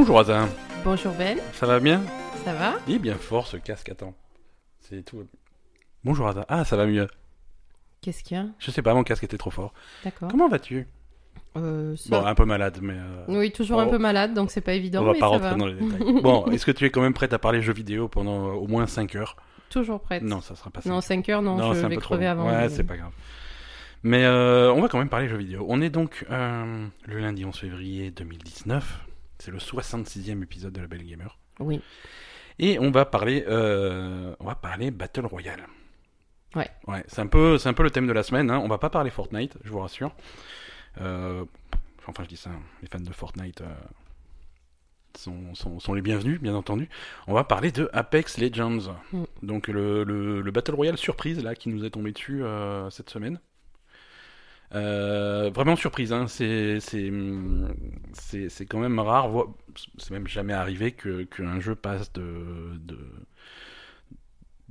Bonjour Azin, Bonjour Ben, ça va bien? Ça va? Il est bien fort ce casque, attends. C'est tout. Bonjour Azin, ah ça va mieux. Qu'est-ce qu'il y a? Je sais pas, mon casque était trop fort. D'accord. Comment vas-tu? Euh, ça- Bon, un peu malade, mais euh, Oui, toujours un peu malade, donc c'est pas évident, on va mais pas ça rentrer va. dans les détails. bon, est-ce que tu es quand même prête à parler jeux vidéo pendant euh, au moins 5 heures? Toujours prête. Non, ça sera pas ça. Non, 5 heures, non, je vais crever long. avant. Ouais, mais- c'est pas grave. Mais euh, on va quand même parler jeux vidéo. On est donc euh, le lundi 11 février 2019. C'est le 66e épisode de la Belle Gamer. Oui. Et on va parler, euh, on va parler Battle Royale. Ouais. Ouais, c'est un peu, c'est un peu le thème de la semaine. Hein. On va pas parler Fortnite, je vous rassure. Euh, enfin, je dis ça, les fans de Fortnite euh, sont, sont, sont les bienvenus, bien entendu. On va parler de Apex Legends. Mm. Donc le, le, le Battle Royale surprise là qui nous est tombé dessus cette semaine. Euh, vraiment surprise, hein. c'est quand même rare, c'est même jamais arrivé qu'un jeu passe de de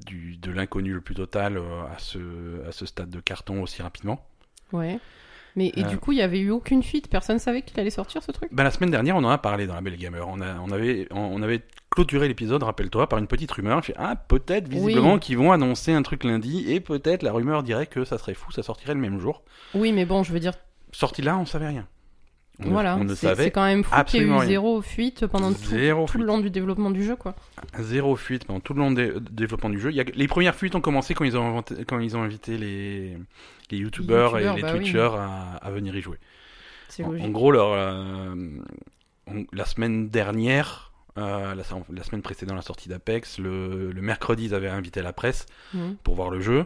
de l'inconnu le plus total euh, à ce à ce stade de carton aussi rapidement. Ouais. Mais et Euh. du coup, il y avait eu aucune fuite, personne savait qu'il allait sortir ce truc Ben, la semaine dernière, on en a parlé dans la Belle Gamer. On, a, on, avait, on, on avait clôturé l'épisode, rappelle-toi, par une petite rumeur. J'ai ah, peut-être, visiblement, Oui. qu'ils vont annoncer un truc lundi, et peut-être la rumeur dirait que ça serait fou, ça sortirait le même jour. Oui, mais bon, je veux dire, Sorti là, on savait rien. On, voilà, c'est quand même fou qu'il y ait eu zéro fuite pendant tout, le long du développement du jeu, quoi. Zéro fuite pendant tout le long du développement du jeu. Il y a, les premières fuites ont commencé quand ils ont, inventé- quand ils ont invité les, les youtubeurs et les bah oui. twitchers à, à venir y jouer. En, gros, leur, euh, on- la semaine dernière, euh, la, la semaine précédant la sortie d'Apex, le, le mercredi, ils avaient invité la presse Mhm. pour voir le jeu.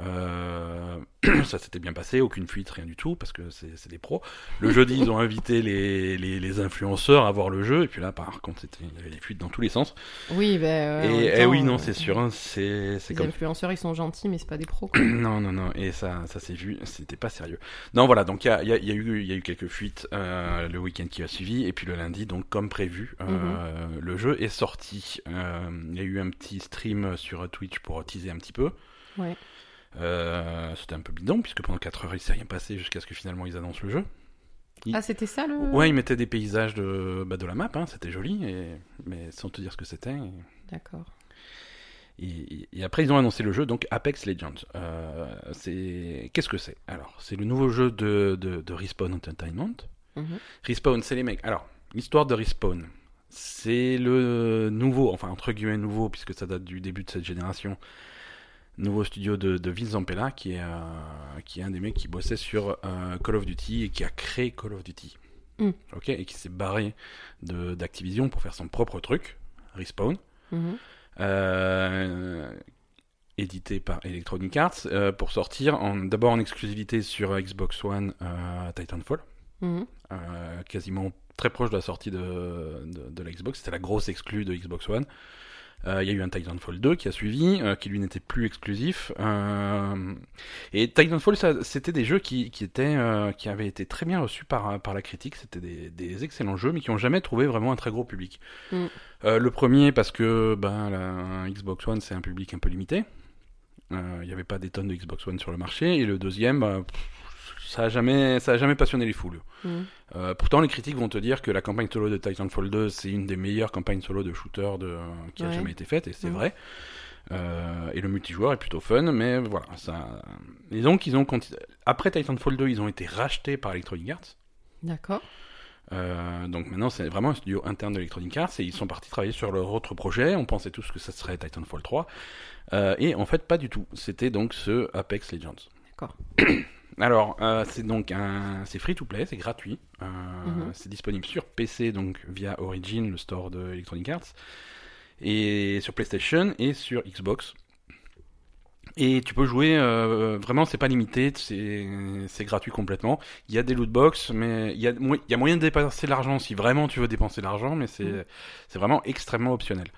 Euh, ça s'était bien passé, aucune fuite, rien du tout, parce que c'est des pros. Le jeudi, ils ont invité les, les, les influenceurs à voir le jeu, et puis là, par contre, il y avait des fuites dans tous les sens. Oui, ben. et eh oui, non, c'est sûr, hein, c'est Les comme influenceurs, ils sont gentils, mais c'est pas des pros. quoi. non, non, non, et ça, ça s'est vu, c'était pas sérieux. Non, voilà, donc il y a, il y a- il y a eu, il y a eu quelques fuites euh, le week-end qui a suivi, et puis le lundi, donc comme prévu, euh, le jeu est sorti. Euh, Il y a eu un petit stream sur Twitch pour teaser un petit peu. Ouais. Euh, c'était un peu bidon, puisque pendant 4 heures il s'est rien passé jusqu'à ce que finalement ils annoncent le jeu. Il- Ah, c'était ça le. Ouais, ils mettaient des paysages de, bah, de la map, hein, c'était joli, et, mais sans te dire ce que c'était. et- D'accord. Et, et après, ils ont annoncé le jeu, donc Apex Legends. Euh, c'est qu'est-ce que c'est? Alors, c'est le nouveau jeu de, de, de Respawn Entertainment. Mhm. Respawn, c'est les mecs. Alors, l'histoire de Respawn, c'est le nouveau, enfin entre guillemets nouveau, puisque ça date du début de cette génération. Nouveau studio de, de Vince Zampella, qui est, euh, qui est un des mecs qui bossait sur euh, Call of Duty et qui a créé Call of Duty. Mm. Ok, et qui s'est barré de- d'Activision pour faire son propre truc, Respawn Mhm. euh, édité par Electronic Arts, euh, pour sortir d'abord en exclusivité sur Xbox One euh, Titanfall, Mhm. euh, quasiment très proche de la sortie de, de, de la Xbox. C'était la grosse exclue de Xbox One. Euh, Il y a eu un Titanfall 2 qui a suivi, euh, qui lui n'était plus exclusif. Euh, et Titanfall, c'était des jeux qui, qui, étaient, euh, qui avaient été très bien reçus par, par la critique. C'était des, des excellents jeux, mais qui n'ont jamais trouvé vraiment un très gros public. Mm. Le premier, parce que ben, la Xbox One, c'est un public un peu limité. Il n'y avait pas des tonnes de Xbox One sur le marché. Et le deuxième, bah, pff, ça n'a jamais, ça a jamais passionné les foules. Mhm. Euh, pourtant, les critiques vont te dire que la campagne solo de Titanfall 2, c'est une des meilleures campagnes solo de shooter de, qui a jamais été faite, et c'est Mhm. vrai. Euh, et le multijoueur est plutôt fun, mais voilà. Ça... Et donc, ils ont après Titanfall 2, ils ont été rachetés par Electronic Arts. D'accord. Euh, donc maintenant, c'est vraiment un studio interne d'Electronic Arts, et ils sont partis travailler sur leur autre projet. On pensait tous que ça serait Titanfall 3. Euh, et en fait, pas du tout. C'était donc ce Apex Legends. D'accord. Alors, euh, c'est donc un, c'est free to play, c'est gratuit. Euh, Mhm. C'est disponible sur PC donc via Origin, le store de Electronic Arts, et sur PlayStation et sur Xbox. Et tu peux jouer, euh, vraiment, c'est pas limité, c'est c'est gratuit complètement. Il y a des loot box, mais il y a, mo- il y a moyen de dépenser de l'argent si vraiment tu veux dépenser de l'argent, mais c'est c'est vraiment extrêmement optionnel.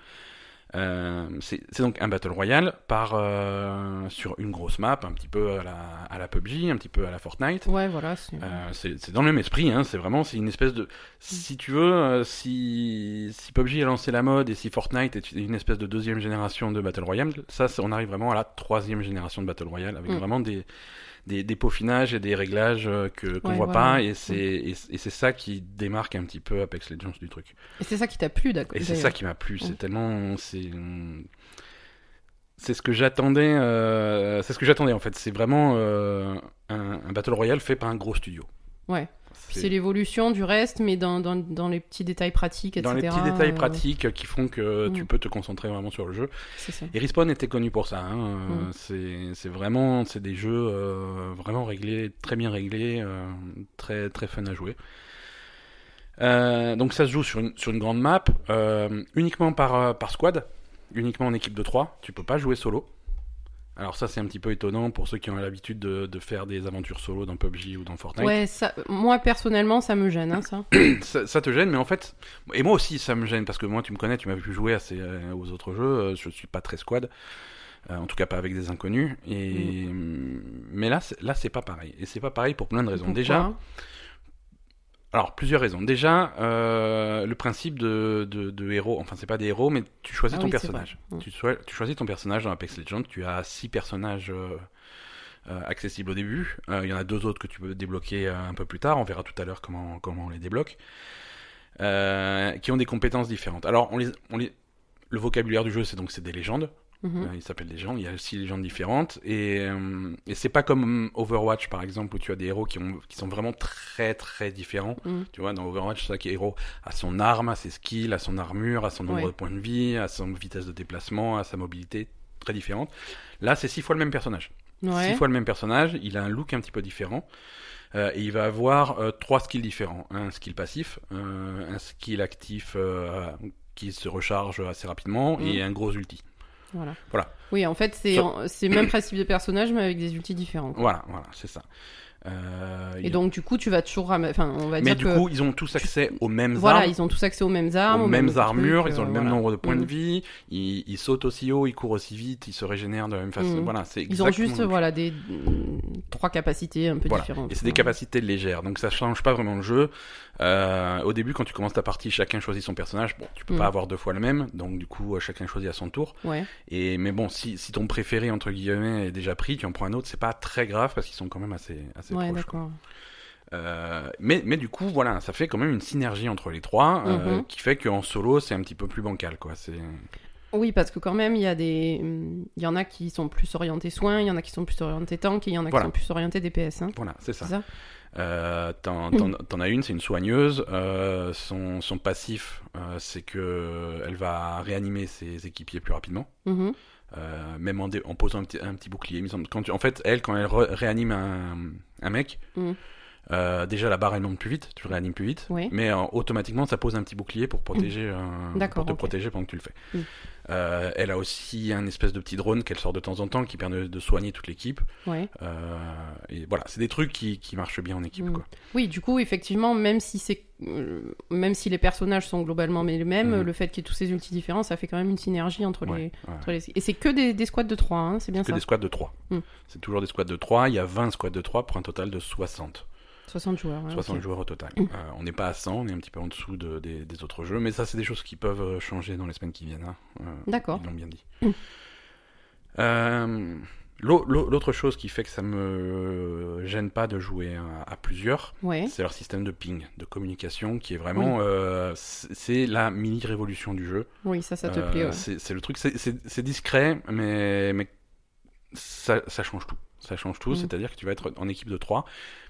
Euh, c'est donc un battle royale par euh, sur une grosse map, un petit peu à la, à la PUBG, un petit peu à la Fortnite. Ouais, voilà. c'est- Euh, dans le même esprit, hein, c'est vraiment c'est une espèce de si tu veux euh, si si PUBG a lancé la mode et si Fortnite est une espèce de deuxième génération de battle royale, ça on arrive vraiment à la troisième génération de battle royale avec Mm. vraiment des, des des peaufinages et des réglages euh, que qu'on Ouais, voit voilà. pas et c'est et, et c'est ça qui démarque un petit peu Apex Legends du truc. Et c'est ça qui t'a plu, d'accord Et c'est ça qui m'a plu, c'est tellement c'est c'est ce que j'attendais euh, c'est ce que j'attendais en fait, c'est vraiment euh, un, un battle royale fait par un gros studio. Ouais. C'est- l'évolution du reste, mais dans, dans, dans les petits détails pratiques, etc. dans les petits détails euh, pratiques qui font que tu peux te concentrer vraiment sur le jeu. Ça. Et Respawn était connu pour ça. hein. C'est vraiment c'est des jeux euh, vraiment réglés, très bien réglés, euh, très très fun à jouer. Euh, donc ça se joue sur une, sur une grande map, uniquement par, par squad, uniquement en équipe de 3. Tu peux pas jouer solo. Alors ça c'est un petit peu étonnant pour ceux qui ont l'habitude de, de faire des aventures solo dans PUBG ou dans Fortnite. Ouais, ça, moi personnellement, ça me gêne, hein, ça. ça, ça te gêne, mais en fait, et moi aussi ça me gêne parce que moi tu me connais, tu m'as vu jouer à ces, euh, aux autres jeux, euh, je suis pas très squad, euh, en tout cas pas avec des inconnus. Et mais là, là c'est pas pareil, et c'est pas pareil pour plein de raisons. Pourquoi? Déjà, alors plusieurs raisons. Déjà, euh, le principe de, de, de héros, enfin c'est pas des héros, mais tu choisis Ah ton oui, personnage. Mm. Tu, choi- tu choisis ton personnage dans Apex Legends. Tu as six personnages. euh, euh, accessibles au début. Il y en a deux autres que tu peux débloquer un peu plus tard. On verra tout à l'heure comment, comment on les débloque. Qui ont des compétences différentes. Alors, on les, on les, le vocabulaire du jeu, c'est donc c'est des légendes. Mhm. Euh, il s'appelle des légendes. Il y a six légendes différentes. Et, euh, et c'est pas comme Overwatch, par exemple, où tu as des héros qui, ont, qui sont vraiment très très différents. Mhm. Tu vois, dans Overwatch, chaque héros a son arme, a ses skills, a son armure, a son nombre Ouais. de points de vie, a son vitesse de déplacement, a sa mobilité très différente. Là, c'est six fois le même personnage. Ouais. Six fois le même personnage, il a un look un petit peu différent. euh, et il va avoir euh, trois skills différents. Un skill passif, euh, un skill actif qui se recharge assez rapidement Mhm. et un gros ulti. Voilà. Voilà. Oui, en fait, c'est c'est le même principe de personnage, mais avec des ultis différents. quoi. Voilà, voilà, c'est ça. Euh, Et donc, du coup, tu vas toujours ram- Enfin, on va Mais dire du que. coup, ils ont tous accès aux mêmes voilà, armes. ils ont tous accès aux mêmes armes, aux mêmes armures, ils ont euh, le même voilà. nombre de points de Mhm. vie, ils, ils sautent aussi haut, ils courent aussi vite, ils se régénèrent de la même façon. Mhm. Voilà, c'est Ils ont juste voilà des mm, trois capacités un peu Voilà. différentes. Et c'est des capacités légères, donc ça change pas vraiment le jeu. Euh, au début, quand tu commences ta partie, chacun choisit son personnage. Bon, tu peux Mm. pas avoir deux fois le même, donc du coup, euh, chacun choisit à son tour. Ouais. Et mais bon, si, si ton préféré entre guillemets est déjà pris, tu en prends un autre, c'est pas très grave parce qu'ils sont quand même assez assez Ouais, proches. quoi. Euh, mais mais du coup, voilà, ça fait quand même une synergie entre les trois, euh, Mhm. qui fait qu'en solo, c'est un petit peu plus bancal, quoi. C'est Oui, parce que quand même, il y a des, mm, il y en a qui sont plus orientés soins, il y en a qui sont plus orientés tank, et il y en a Voilà. qui sont plus orientés DPS. Hein. voilà, c'est ça. C'est ça? Euh, T'en as une, c'est une soigneuse. Euh, son, son passif, euh, c'est que elle va réanimer ses équipiers plus rapidement, Mhm. euh, même en, posant un petit, un petit bouclier. Quand tu- en fait, elle, quand elle réanime un, un mec, Mhm. Euh, déjà la barre elle monte plus vite, tu le réanimes plus vite, Oui. mais euh, automatiquement ça pose un petit bouclier pour protéger, euh, D'accord, pour te protéger pendant que tu le fais. Euh, elle a aussi un espèce de petit drone qu'elle sort de temps en temps qui permet de soigner toute l'équipe. Ouais. Euh, et voilà, c'est des trucs qui, qui marchent bien en équipe. Quoi. Oui, du coup, effectivement, même si c'est, euh, même si les personnages sont globalement les mêmes, le fait qu'il y ait tous ces ultis différents, ça fait quand même une synergie entre les. Ouais, ouais. entre les- Et c'est que des, des squads de 3, hein, c'est bien que ça. des squads de 3. Mm. C'est toujours des squads de 3. Il y a 20 squads de 3 pour un total de 60. 60 joueurs. ouais, 60 ok. joueurs au total. Mm. Euh, on n'est pas à 100, on est un petit peu en dessous de- des, des autres jeux. Mais ça, c'est des choses qui peuvent euh, changer dans les semaines qui viennent. hein. Euh, D'accord. Ils l'ont bien dit. Mm. Euh, l'au- l'au- L'autre chose qui fait que ça me gêne pas de jouer à, à plusieurs, Ouais. c'est leur système de ping, de communication, qui est vraiment... c'est la mini-révolution du jeu. Oui, ça, ça te plaît. ouais. c'est le truc, c'est- discret, mais, mais ça, ça change tout. Ça change tout, Mm. c'est-à-dire que tu vas être en équipe de 3,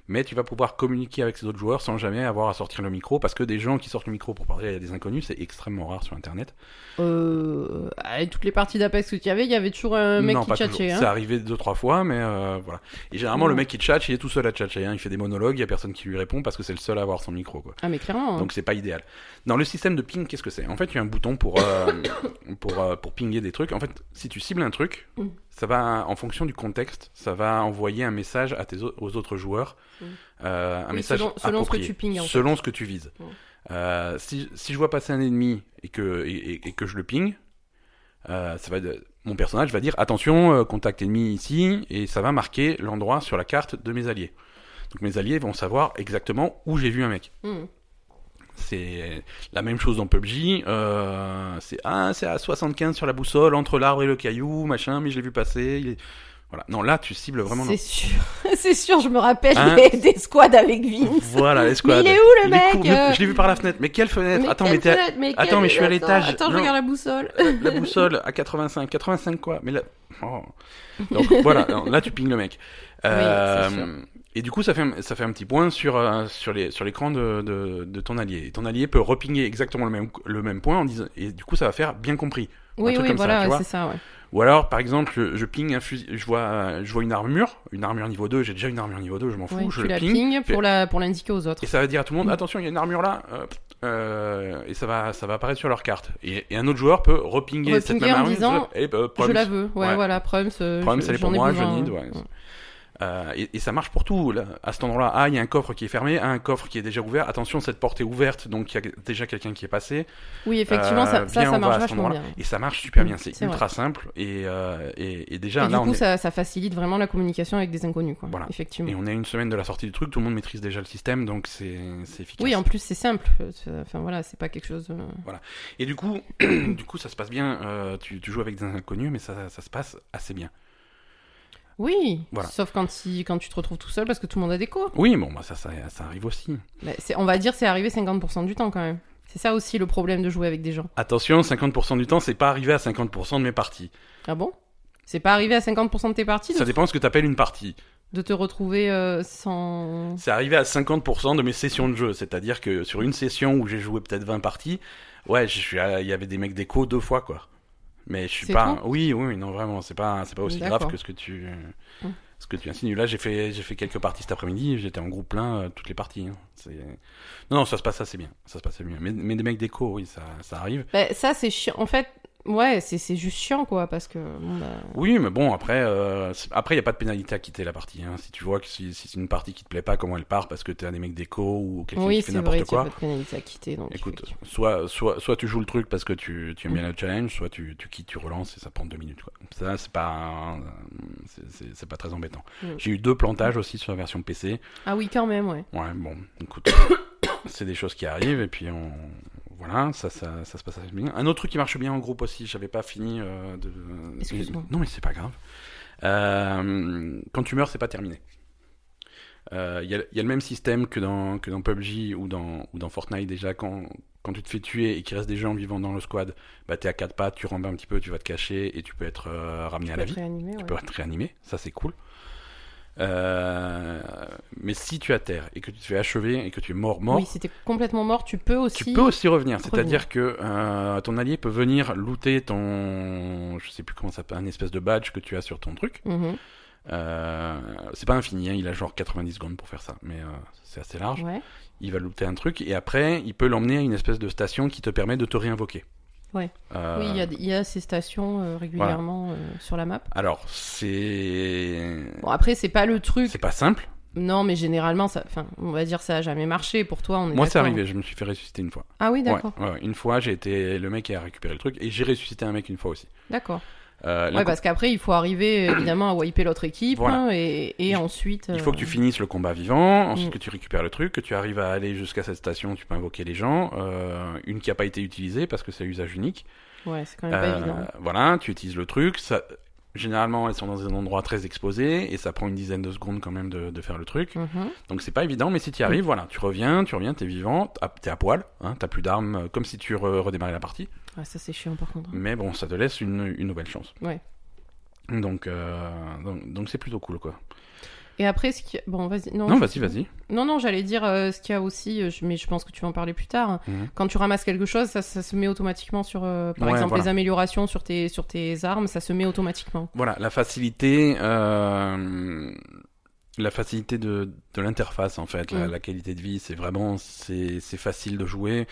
mais tu vas pouvoir communiquer avec ces autres joueurs sans jamais avoir à sortir le micro, parce que des gens qui sortent le micro pour parler à des inconnus, c'est extrêmement rare sur Internet. Euh, toutes les parties d'Apex que tu y avait, il y avait toujours un mec non, qui toujours. Hein. C'est arrivé deux, trois fois, mais euh, voilà. Et généralement, le mec qui tchatche, il est tout seul à tchatcher. hein. Il fait des monologues, il y a personne qui lui répond parce que c'est le seul à avoir son micro, quoi. Ah, mais clairement. hein. Donc c'est pas idéal. Dans le système de ping, qu'est-ce que c'est? En fait, il y a un bouton pour euh, pour euh, pour pinguer des trucs. En fait, si tu cibles un truc, Mm. ça va en fonction du contexte, ça va envoyer un message à tes au- aux autres joueurs, Euh, un Oui, message selon- selon ce que tu pingues, en fait. selon ce que tu vises. Euh, si si je vois passer un ennemi et que et, et- et que je le ping, euh, ça va mon personnage va dire attention, contact ennemi ici, et ça va marquer l'endroit sur la carte de mes alliés. Donc mes alliés vont savoir exactement où j'ai vu un mec. Hmm. C'est la même chose dans PUBG. C'est ah, à 75 sur la boussole, entre l'arbre et le caillou, machin, mais je l'ai vu passer. il est- Voilà. Non, là, tu cibles vraiment. C'est sûr, c'est sûr, je me rappelle Hein des, des squads avec Vince. Voilà, les Mais squads. il est où le mec. Mais euh Je l'ai vu par la fenêtre. Mais quelle fenêtre mais Attends, quelle mais fenêtre Mais Attends, mais je suis à l'étage. Attends, je regarde la boussole. la boussole à 85. 85 quoi Mais là, oh. Donc voilà, non, là tu pinges le mec. Euh, et du coup, ça fait un, ça fait un petit point sur euh, sur les sur l'écran de, de de ton allié. Et ton allié peut repinguer exactement le même le même point en disant et du coup, ça va faire bien compris. Oui, oui, voilà, c'est ça, ouais. Ou alors, par exemple, je, je ping un fusil, je vois je vois une armure, une armure niveau 2. J'ai déjà une armure niveau 2, je m'en fous. Ouais, je tu le la ping. pour la pour l'indiquer aux autres. Et ça va dire à tout le monde, Mm. attention, il y a une armure là, euh, euh, et ça va, ça va apparaître sur leur carte. Et, et un autre joueur peut repinger cette Repinger même en armure. disant, et, euh, Je Proms. la veux. Ouais, Ouais. voilà, Prums. euh, je- j'en ai moi, je besoin. need, ouais. Euh, et, et ça marche pour tout. Là. À cet endroit-là, ah, il y a un coffre qui est fermé, ah, un coffre qui est déjà ouvert. Attention, cette porte est ouverte, donc il y a déjà quelqu'un qui est passé. Oui, effectivement, Euh, ça, viens, marche vachement bien. Et ça marche super bien. Mm, C'est ultra simple. Et, euh, et, et déjà, Et là, du on coup, est... ça, ça facilite vraiment la communication avec des inconnus, quoi. Voilà. Effectivement. Et on est à une semaine de la sortie du truc, tout le monde maîtrise déjà le système, donc c'est efficace. Oui, en plus, c'est simple. Enfin, voilà, c'est pas quelque chose. euh, Et du coup, du coup, ça se passe bien. tu, tu joues avec des inconnus, mais ça, ça se passe assez bien. Oui, Voilà. sauf quand, il- quand tu te retrouves tout seul parce que tout le monde a des cours. Oui, bon, bah, ça, ça, ça arrive aussi. Mais c'est- on va dire c'est arrivé 50% du temps quand même. C'est ça aussi le problème de jouer avec des gens. Attention, 50% du temps, c'est pas arrivé à 50% de mes parties. Ah bon? C'est pas arrivé à 50% de tes parties Ça dépend de ce que t'appelles une partie. de te retrouver euh, sans. C'est arrivé à 50% de mes sessions de jeu. C'est-à-dire que sur une session où j'ai joué peut-être 20 parties, ouais, il y avait des mecs d'écho deux fois, quoi. Mais je suis pas. Oui, oui, non, vraiment, c'est pas, c'est pas aussi grave que ce que tu, Hum. ce que tu insinues. Là, j'ai fait, j'ai fait quelques parties cet après-midi. J'étais en groupe plein euh, toutes les parties. hein. C'est... Non, non, ça se passe assez bien. Ça se passe assez bien. Mais, mais des mecs d'écho, oui, ça, ça arrive. Bah, ça c'est chiant. En fait, ouais, c'est c'est juste chiant quoi parce que. bon, bah, Oui, mais bon, après, euh, c'est- après, il y a pas de pénalité à quitter la partie. Hein. Si tu vois que si, si c'est une partie qui te plaît pas, comment elle part, parce que t'es un des mecs d'écho ou quelqu'un Oui, qui fait c'est n'importe vrai qu'il y a quoi. pas de pénalité à quitter. Donc, Écoute, soit, soit, soit tu joues le truc parce que tu, tu aimes bien le challenge, soit tu, tu quittes, tu relances et ça prend deux minutes. Quoi. Ça, c'est pas, c'est, c'est- c'est pas très embêtant. Mm. J'ai eu deux plantages aussi sur la version PC. Ah oui, quand même, ouais. Ouais, bon, écoute, c'est des choses qui arrivent et puis on, voilà, ça, ça, ça se passe assez bien. Un autre truc qui marche bien en groupe aussi, j'avais pas fini euh, de. Excuse-moi. Non, mais c'est pas grave. Euh, quand tu meurs, c'est pas terminé. Euh, Il y, a, il y a le même système que dans, que dans PUBG ou dans, ou dans Fortnite déjà. Quand, quand tu te fais tuer et qu'il reste des gens vivants dans le squad, bah t'es à quatre pattes, tu rampes un petit peu, tu vas te cacher et tu peux être euh, ramené à la Tu vie. réanimé, Tu ouais. peux être réanimé, ça c'est cool. Euh, mais si tu atterres et que tu te fais achever et que tu es mort mort, Oui, si t'es complètement mort, tu peux aussi. tu peux aussi revenir. C'est-à-dire que euh, ton allié peut venir looter ton, je sais plus comment ça s'appelle, un espèce de badge que tu as sur ton truc. Mhm. Euh, c'est pas infini, hein, il a genre 90 secondes pour faire ça, mais c'est assez large. Ouais. Il va looter un truc et après il peut l'emmener à une espèce de station qui te permet de te réinvoquer. Ouais. Euh, Oui, il y a, il y a ces stations euh, régulièrement euh, sur la map. Alors c'est Bon, après, c'est pas le truc. c'est pas simple. Non, mais généralement, ça, enfin, on va dire ça a jamais marché pour toi. On est Moi c'est arrivé, je me suis fait ressusciter une fois. Ah oui, d'accord, ouais, ouais. une fois j'ai été le mec qui a récupéré le truc et j'ai ressuscité un mec une fois aussi. d'accord. Euh, Ouais, parce qu'après, il faut arriver évidemment à wiper l'autre équipe Voilà. hein, et, et Il- ensuite. Il faut que tu euh, finisses le combat vivant, ensuite Mm. que tu récupères le truc, que tu arrives à aller jusqu'à cette station, tu peux invoquer les gens. euh, une qui n'a pas été utilisée parce que c'est à usage unique. Ouais, c'est quand même pas Euh, évident. Voilà, tu utilises le truc. Ça, généralement, elles sont dans un endroit très exposé et ça prend une dizaine de secondes quand même de, de faire le truc. Mhm. Donc c'est pas évident, mais si tu y arrives, voilà, tu reviens, tu reviens, t'es vivant, t'es à poil, hein, t'as plus d'armes, comme si tu re- redémarrais la partie. Ouais, ça c'est chiant par contre. Mais bon, ça te laisse une, une nouvelle chance. Ouais. Donc, euh, donc, donc c'est plutôt cool, quoi. Et après, ce qui... bon, vas-y. Non, Non, je- vas-y, vas-y. Non, non, j'allais dire euh, ce qu'il y a aussi, euh, je- mais je pense que tu vas en parler plus tard. Mhm. Quand tu ramasses quelque chose, ça, ça se met automatiquement sur, euh, par Ouais, exemple, voilà. les améliorations sur tes, sur tes armes, ça se met automatiquement. Voilà, la facilité, euh, la facilité de, de l'interface en fait, la, Mm. la qualité de vie, c'est vraiment c'est facile de jouer.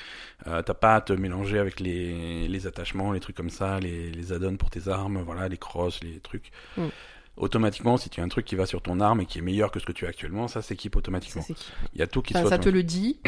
Euh, T'as pas à te mélanger avec les, les attachements, les trucs comme ça, les, les add-ons pour tes armes, voilà, les crosses, les trucs. Mm. Automatiquement, si tu as un truc qui va sur ton arme et qui est meilleur que ce que tu as actuellement, ça s'équipe automatiquement. Il y a tout qui Enfin, ça te le dit.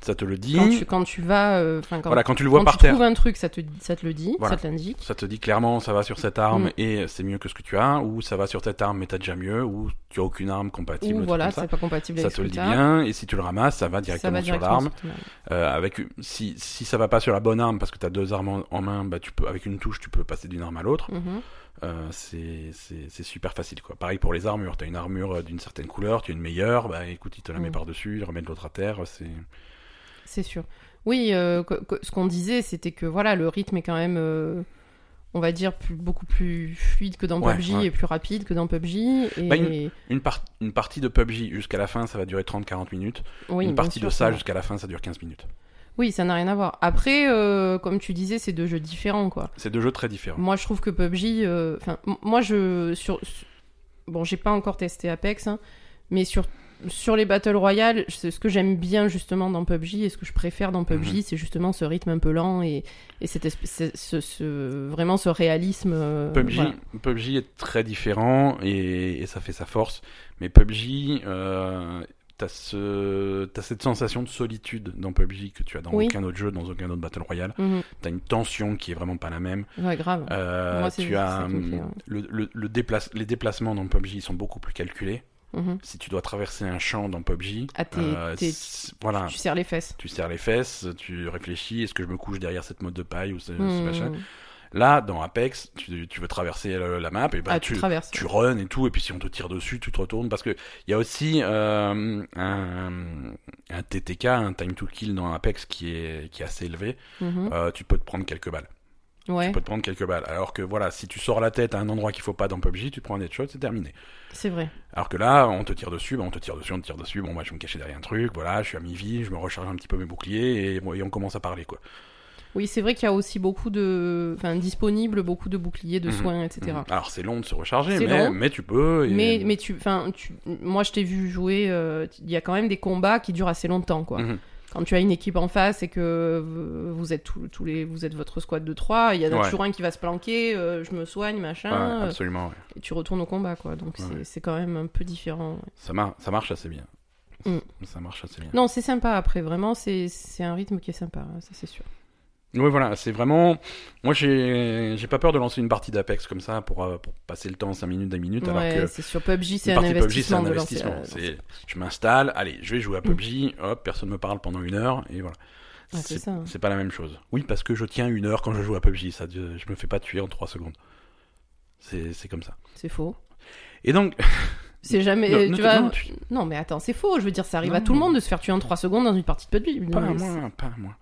ça te le dit. Quand tu, quand tu vas, euh, quand, voilà, quand tu le vois quand par tu terre, trouves un truc, ça te, ça te le dit, Voilà. ça te l'indique. ça te dit clairement ça va sur cette arme Mm. et c'est mieux que ce que tu as, ou ça va sur cette arme mais t'as déjà mieux, ou tu as aucune arme compatible. Ou voilà, ça. c'est pas compatible Ça avec te le dit t'as. bien, et si tu le ramasses, ça va Ça directement va sur directement l'arme. sur. Euh, avec si si ça va pas sur la bonne arme parce que tu as deux armes en, en main, bah tu peux avec une touche tu peux passer d'une arme à l'autre. Mhm. Euh, c'est super facile quoi. Pareil pour les armures, tu as une armure d'une certaine couleur, tu as une meilleure, bah écoute, il te la met Mm. par-dessus, il remet de l'autre à terre, c'est C'est sûr. Oui, euh, que- que- ce qu'on disait, c'était que voilà, le rythme est quand même, euh, on va dire, plus, beaucoup plus fluide que dans Ouais, PUBG ouais. et plus rapide que dans PUBG. Et... Bah, une, par- une partie de PUBG jusqu'à la fin, ça va durer 30-40 minutes. oui, une partie sûr, de ça jusqu'à la fin, ça dure 15 minutes. Oui, ça n'a rien à voir. Après, euh, comme tu disais, c'est deux jeux différents, quoi. C'est deux jeux très différents. Moi, je trouve que PUBG, enfin, moi, je sur, sur- bon, j'ai pas encore testé Apex, hein, mais sur sur les battle royale, c'est ce que j'aime bien justement dans PUBG et ce que je préfère dans PUBG, Mhm. c'est justement ce rythme un peu lent et, et cette espèce, ce, ce- ce- vraiment ce réalisme. euh, PUBG, voilà. PUBG est très différent et, et ça fait sa force. Mais PUBG, euh, t'as ce, cette sensation de solitude dans PUBG que tu as dans Oui. aucun autre jeu, dans aucun autre battle royale. Mhm. T'as une tension qui est vraiment pas la même. Ouais, grave. Euh, Moi, tu as hum, ouais. le, le- le déplace, les déplacements dans PUBG sont beaucoup plus calculés. Mhm. Si tu dois traverser un champ dans PUBG, Ah, euh, voilà, Tu serres les fesses. tu serres les fesses, tu réfléchis, est-ce que je me couche derrière cette mode de paille ou ce, ce Mhm. machin. Là, dans Apex, tu, tu veux traverser la map et ben ah, tu, tu, traverses. tu run et tout, et puis si on te tire dessus, tu te retournes parce que il y a aussi euh, un, un TTK, un time to kill dans Apex qui est qui est assez élevé. Mhm. Euh, tu peux te prendre quelques balles. Ouais, Tu peux te prendre quelques balles. Alors que voilà, si tu sors la tête à un endroit qu'il faut pas dans PUBG, tu te prends un headshot, c'est terminé. c'est vrai. Alors que là, on te tire dessus, bah, on te tire dessus, on te tire dessus. Bon, moi, je vais me cacher derrière un truc. Voilà, je suis à mi-vie, je me recharge un petit peu mes boucliers et, et on commence à parler quoi. Oui, c'est vrai qu'il y a aussi beaucoup de, enfin, disponible beaucoup de boucliers, de Mhm. soins, etc. Mhm. Alors c'est long de se recharger, mais, long. mais tu peux. et- Mais, mais tu, enfin, tu, moi je t'ai vu jouer. euh, Il y a quand même des combats qui durent assez longtemps, quoi. Mhm. Quand tu as une équipe en face et que vous- êtes tous, tous les, vous êtes votre squad de 3 il y en a Ouais. toujours un qui va se planquer. euh, je me soigne, machin. Ouais, absolument. ouais. et tu retournes au combat, quoi. Donc c'est- quand même un peu différent. Ça, mar- ça marche assez bien. Mm. Ça marche assez bien. Non, c'est sympa. Après, vraiment, c'est c'est un rythme qui est sympa. hein, Ça, c'est sûr. Oui, voilà, c'est vraiment. Moi, j'ai pas peur de lancer une partie d'Apex comme ça pour, euh, pour passer le temps 5 minutes, 10 minutes, alors Ouais, que c'est sur PUBG, c'est un c'est investissement un investissement. C'est- Je m'installe, allez, je vais jouer à PUBG, hop, personne me parle pendant une heure, et voilà. C'est hein. c'est pas la même chose. Oui, parce que je tiens une heure quand je joue à PUBG, ça, je me fais pas tuer en 3 secondes. C'est comme ça. C'est faux. Et donc, C'est jamais. Non, tu non, vas... non, mais attends, c'est faux. Je veux dire, ça arrive à tout le monde de se faire tuer en 3 secondes dans une partie de PUBG. Pas à moi, pas à moi.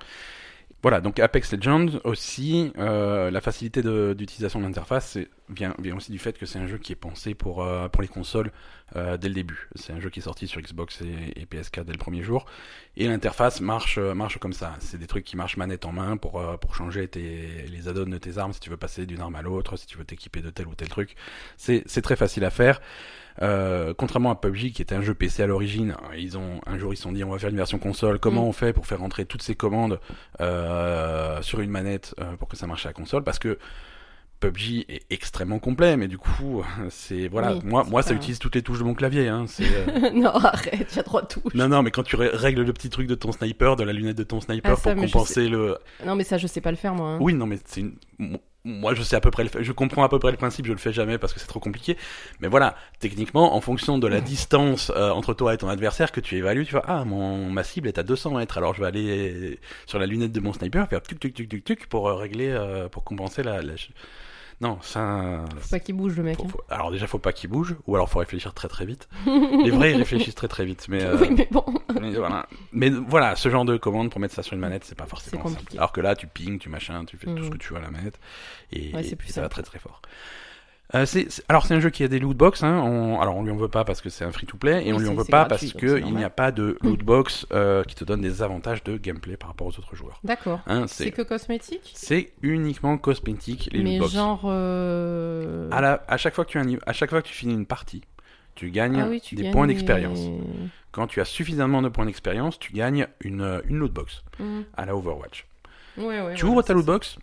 Voilà, donc Apex Legends aussi, euh, la facilité d'utilisation de l'interface vient, vient aussi du fait que c'est un jeu qui est pensé pour, euh, pour les consoles euh, dès le début. C'est un jeu qui est sorti sur Xbox et, et PS4 dès le premier jour. Et l'interface marche, euh, marche comme ça. C'est des trucs qui marchent manette en main pour, euh, pour changer tes, les add-ons de tes armes si tu veux passer d'une arme à l'autre, si tu veux t'équiper de tel ou tel truc. C'est très facile à faire. Euh, contrairement à PUBG qui était un jeu PC à l'origine, ils ont un jour ils se sont dit on va faire une version console. Comment Mm. on fait pour faire rentrer toutes ces commandes euh, sur une manette euh, pour que ça marche à la console? Parce que PUBG est extrêmement complet, mais du coup c'est voilà Oui, moi moi ça utilise toutes les touches de mon clavier. Hein, non, arrête, il y a trois touches. non non mais quand tu règles le petit truc de ton sniper, de la lunette de ton sniper Ah, ça, pour compenser le Non, mais ça, je sais pas le faire, moi. hein. oui, non, mais c'est une... mo- Moi, je sais à peu près le je comprends à peu près le principe, je le fais jamais parce que c'est trop compliqué. Mais voilà, techniquement, en fonction de la distance euh, entre toi et ton adversaire que tu évalues, tu vois, ah, mon, ma cible est à 200 mètres, alors je vais aller sur la lunette de mon sniper, faire tuc tuc tuc tuc tuc pour euh, régler, euh, pour compenser la, la... Non, ça... Faut pas qu'il bouge, le mec. faut- hein. faut- Alors déjà, faut pas qu'il bouge, ou alors faut réfléchir très très vite. Les vrais, ils réfléchissent très très vite, mais... euh, Oui, mais bon. mais voilà. Mais voilà, ce genre de commande pour mettre ça sur une manette, c'est pas forcément simple. Alors que là, tu ping, tu machin, tu fais tout ce Mhm. que tu veux à la manette, et, Ouais, ça va très très fort. Euh, c'est, c'est- alors c'est un jeu qui a des loot box, hein, on, alors on lui en veut pas parce que c'est un free to play et on lui en veut pas gratuit, parce que il n'y a pas de loot box euh, qui te donne des avantages de gameplay par rapport aux autres joueurs. D'accord. Hein, C'est c'est, que cosmétique? c'est uniquement cosmétique les Mais loot box. genre. euh, À, la- à chaque fois que tu as un niveau- à chaque fois que tu finis une partie, tu gagnes ah oui, tu des gagnes points d'expérience. Quand tu as suffisamment de points d'expérience, tu gagnes une, une loot box Mhm. à la Overwatch. Ouais, ouais. Tu ouvres ta loot box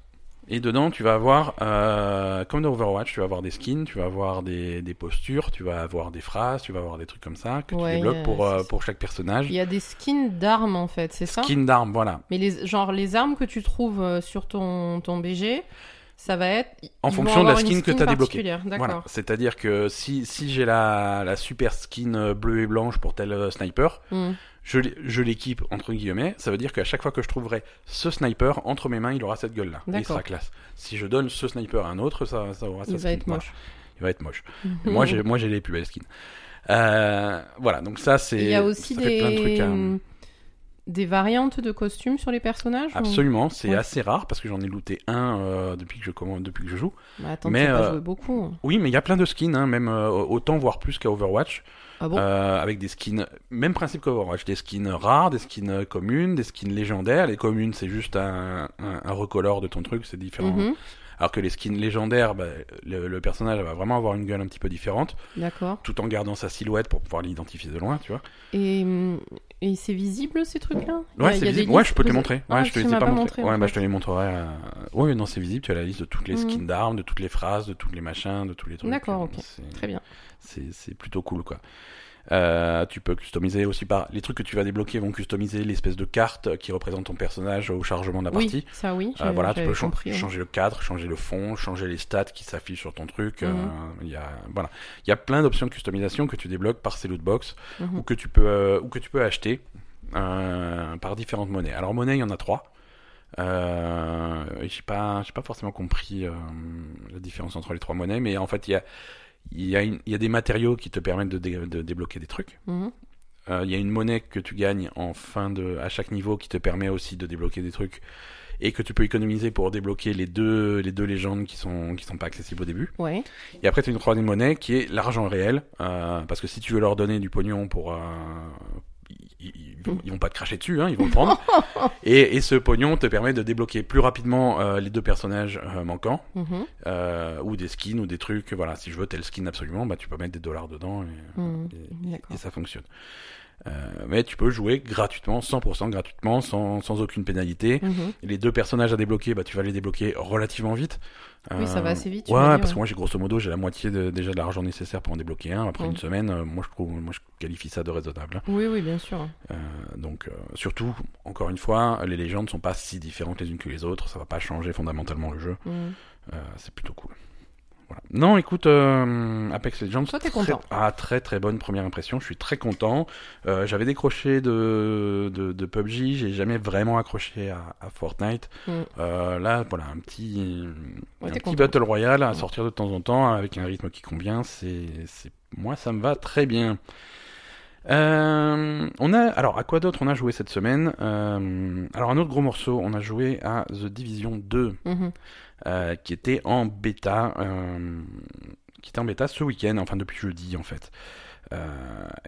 Et dedans, tu vas avoir, euh, comme dans Overwatch, tu vas avoir des skins, tu vas avoir des, des postures, tu vas avoir des phrases, tu vas avoir des trucs comme ça que Ouais, tu débloques pour, euh, pour chaque personnage. Il y a des skins d'armes en fait, c'est ça? Skin d'armes, voilà. Mais les, genre les armes que tu trouves euh, sur ton, ton BG, ça va être. En fonction de la skin que t'as débloquée. particulière, D'accord. Voilà. C'est-à-dire que si, si j'ai la, la super skin bleue et blanche pour tel sniper, Hmm. Je, l'é- je l'équipe entre guillemets. Ça veut dire qu'à chaque fois que je trouverai ce sniper entre mes mains, il aura cette gueule-là. Et il sera classe. Si je donne ce sniper à un autre, ça, ça aura Il sa va skin. être Voilà. moche. Il va être moche. moi, j'ai, moi, j'ai les plus belles skins. Euh, voilà, donc ça, c'est. Il y a aussi ça fait plein de trucs des, à- des variantes de costumes sur les personnages ou- Absolument, c'est Ouais. assez rare parce que j'en ai looté un euh, depuis que je commande, depuis que je joue. Bah, attends, Mais, tu pas euh, joué beaucoup. Oui, mais il y a plein de skins, hein, même autant voire plus qu'à Overwatch. Ah bon Euh, avec des skins, même principe qu'Overwatch, des skins rares, des skins communes, des skins légendaires. Les communes, c'est juste un, un, un recolor de ton truc, c'est différent. Mhm, Alors que les skins légendaires, bah, le, le personnage va vraiment avoir une gueule un petit peu différente, D'accord. tout en gardant sa silhouette pour pouvoir l'identifier de loin, tu vois. Et, hum, et c'est visible ces trucs-là Ouais, a c'est visible. Ouais, je peux te les montrer. Ah, Ouais, je te les ai pas montrés. montré, en Ouais, bah, je te les montrerai. euh, Ouais, non, c'est visible. Tu as la liste de toutes les Mhm. skins d'armes, de toutes les phrases, de tous les machins, de tous les trucs. D'accord, ok. Très bien. c'est c'est plutôt cool quoi. Euh, tu peux customiser aussi par les trucs que tu vas débloquer vont customiser l'espèce de carte qui représente ton personnage au chargement de la partie. Oui, ça oui. Euh, voilà, tu peux chan- compris, ouais. changer le cadre, changer le fond, changer les stats qui s'affichent sur ton truc. Il y a voilà, il y a plein d'options de customisation que tu débloques par ces loot box Mhm. ou que tu peux euh, ou que tu peux acheter par différentes monnaies. Alors monnaie, il y en a trois. Euh, j'ai pas, j'ai pas forcément compris la différence entre les trois monnaies, mais en fait, il y a, il y a, une- il y a des matériaux qui te permettent de, dé- de débloquer des trucs. Mhm. Euh, Il y a une monnaie que tu gagnes en fin de, à chaque niveau qui te permet aussi de débloquer des trucs et que tu peux économiser pour débloquer les deux, les deux légendes qui sont, qui sont pas accessibles au début. Ouais. Et après, tu as une troisième monnaie qui est l'argent réel. euh, parce que si tu veux leur donner du pognon pour. euh, ils, ils- vont, pas te cracher dessus, hein, ils vont le prendre. et, et ce pognon te permet de débloquer plus rapidement euh, les deux personnages euh, manquants. Mhm. euh, ou des skins ou des trucs. Voilà, si je veux tel skin absolument, bah, tu peux mettre des dollars dedans et, Mhm. et- D'accord. et ça fonctionne. Mais tu peux jouer gratuitement, 100% gratuitement, sans, sans aucune pénalité. Mhm. Les deux personnages à débloquer, bah, tu vas les débloquer relativement vite. Oui, ça va Euh, assez vite, Ouais, parce ouais. que moi, j'ai grosso modo, j'ai la moitié de- déjà de l'argent nécessaire pour en débloquer un. Après une semaine, euh, moi, je trouve, moi, je qualifie ça de raisonnable. hein. Oui, oui, bien sûr. Euh, donc, euh, surtout, encore une fois, les légendes sont pas si différentes les unes que les autres. Ça va pas changer fondamentalement le jeu. C'est plutôt cool. Voilà. Non, écoute, euh, Apex Legends. Toi, t'es très- content. Ah, très très bonne première impression. Je suis très content. Euh, J'avais décroché de, de, de PUBG. J'ai jamais vraiment accroché à, à Fortnite. Mm. Euh, là, voilà, un petit, Ouais, un petit battle royale à Mm. sortir de temps en temps avec un rythme qui convient. C'est, moi, ça me va très bien. Euh, on a, alors, à quoi d'autre on a joué cette semaine? Euh, Alors, un autre gros morceau, on a joué à The Division 2 Mhm. Euh, qui était en bêta, euh, qui était en bêta ce week-end, enfin depuis jeudi en fait. Euh,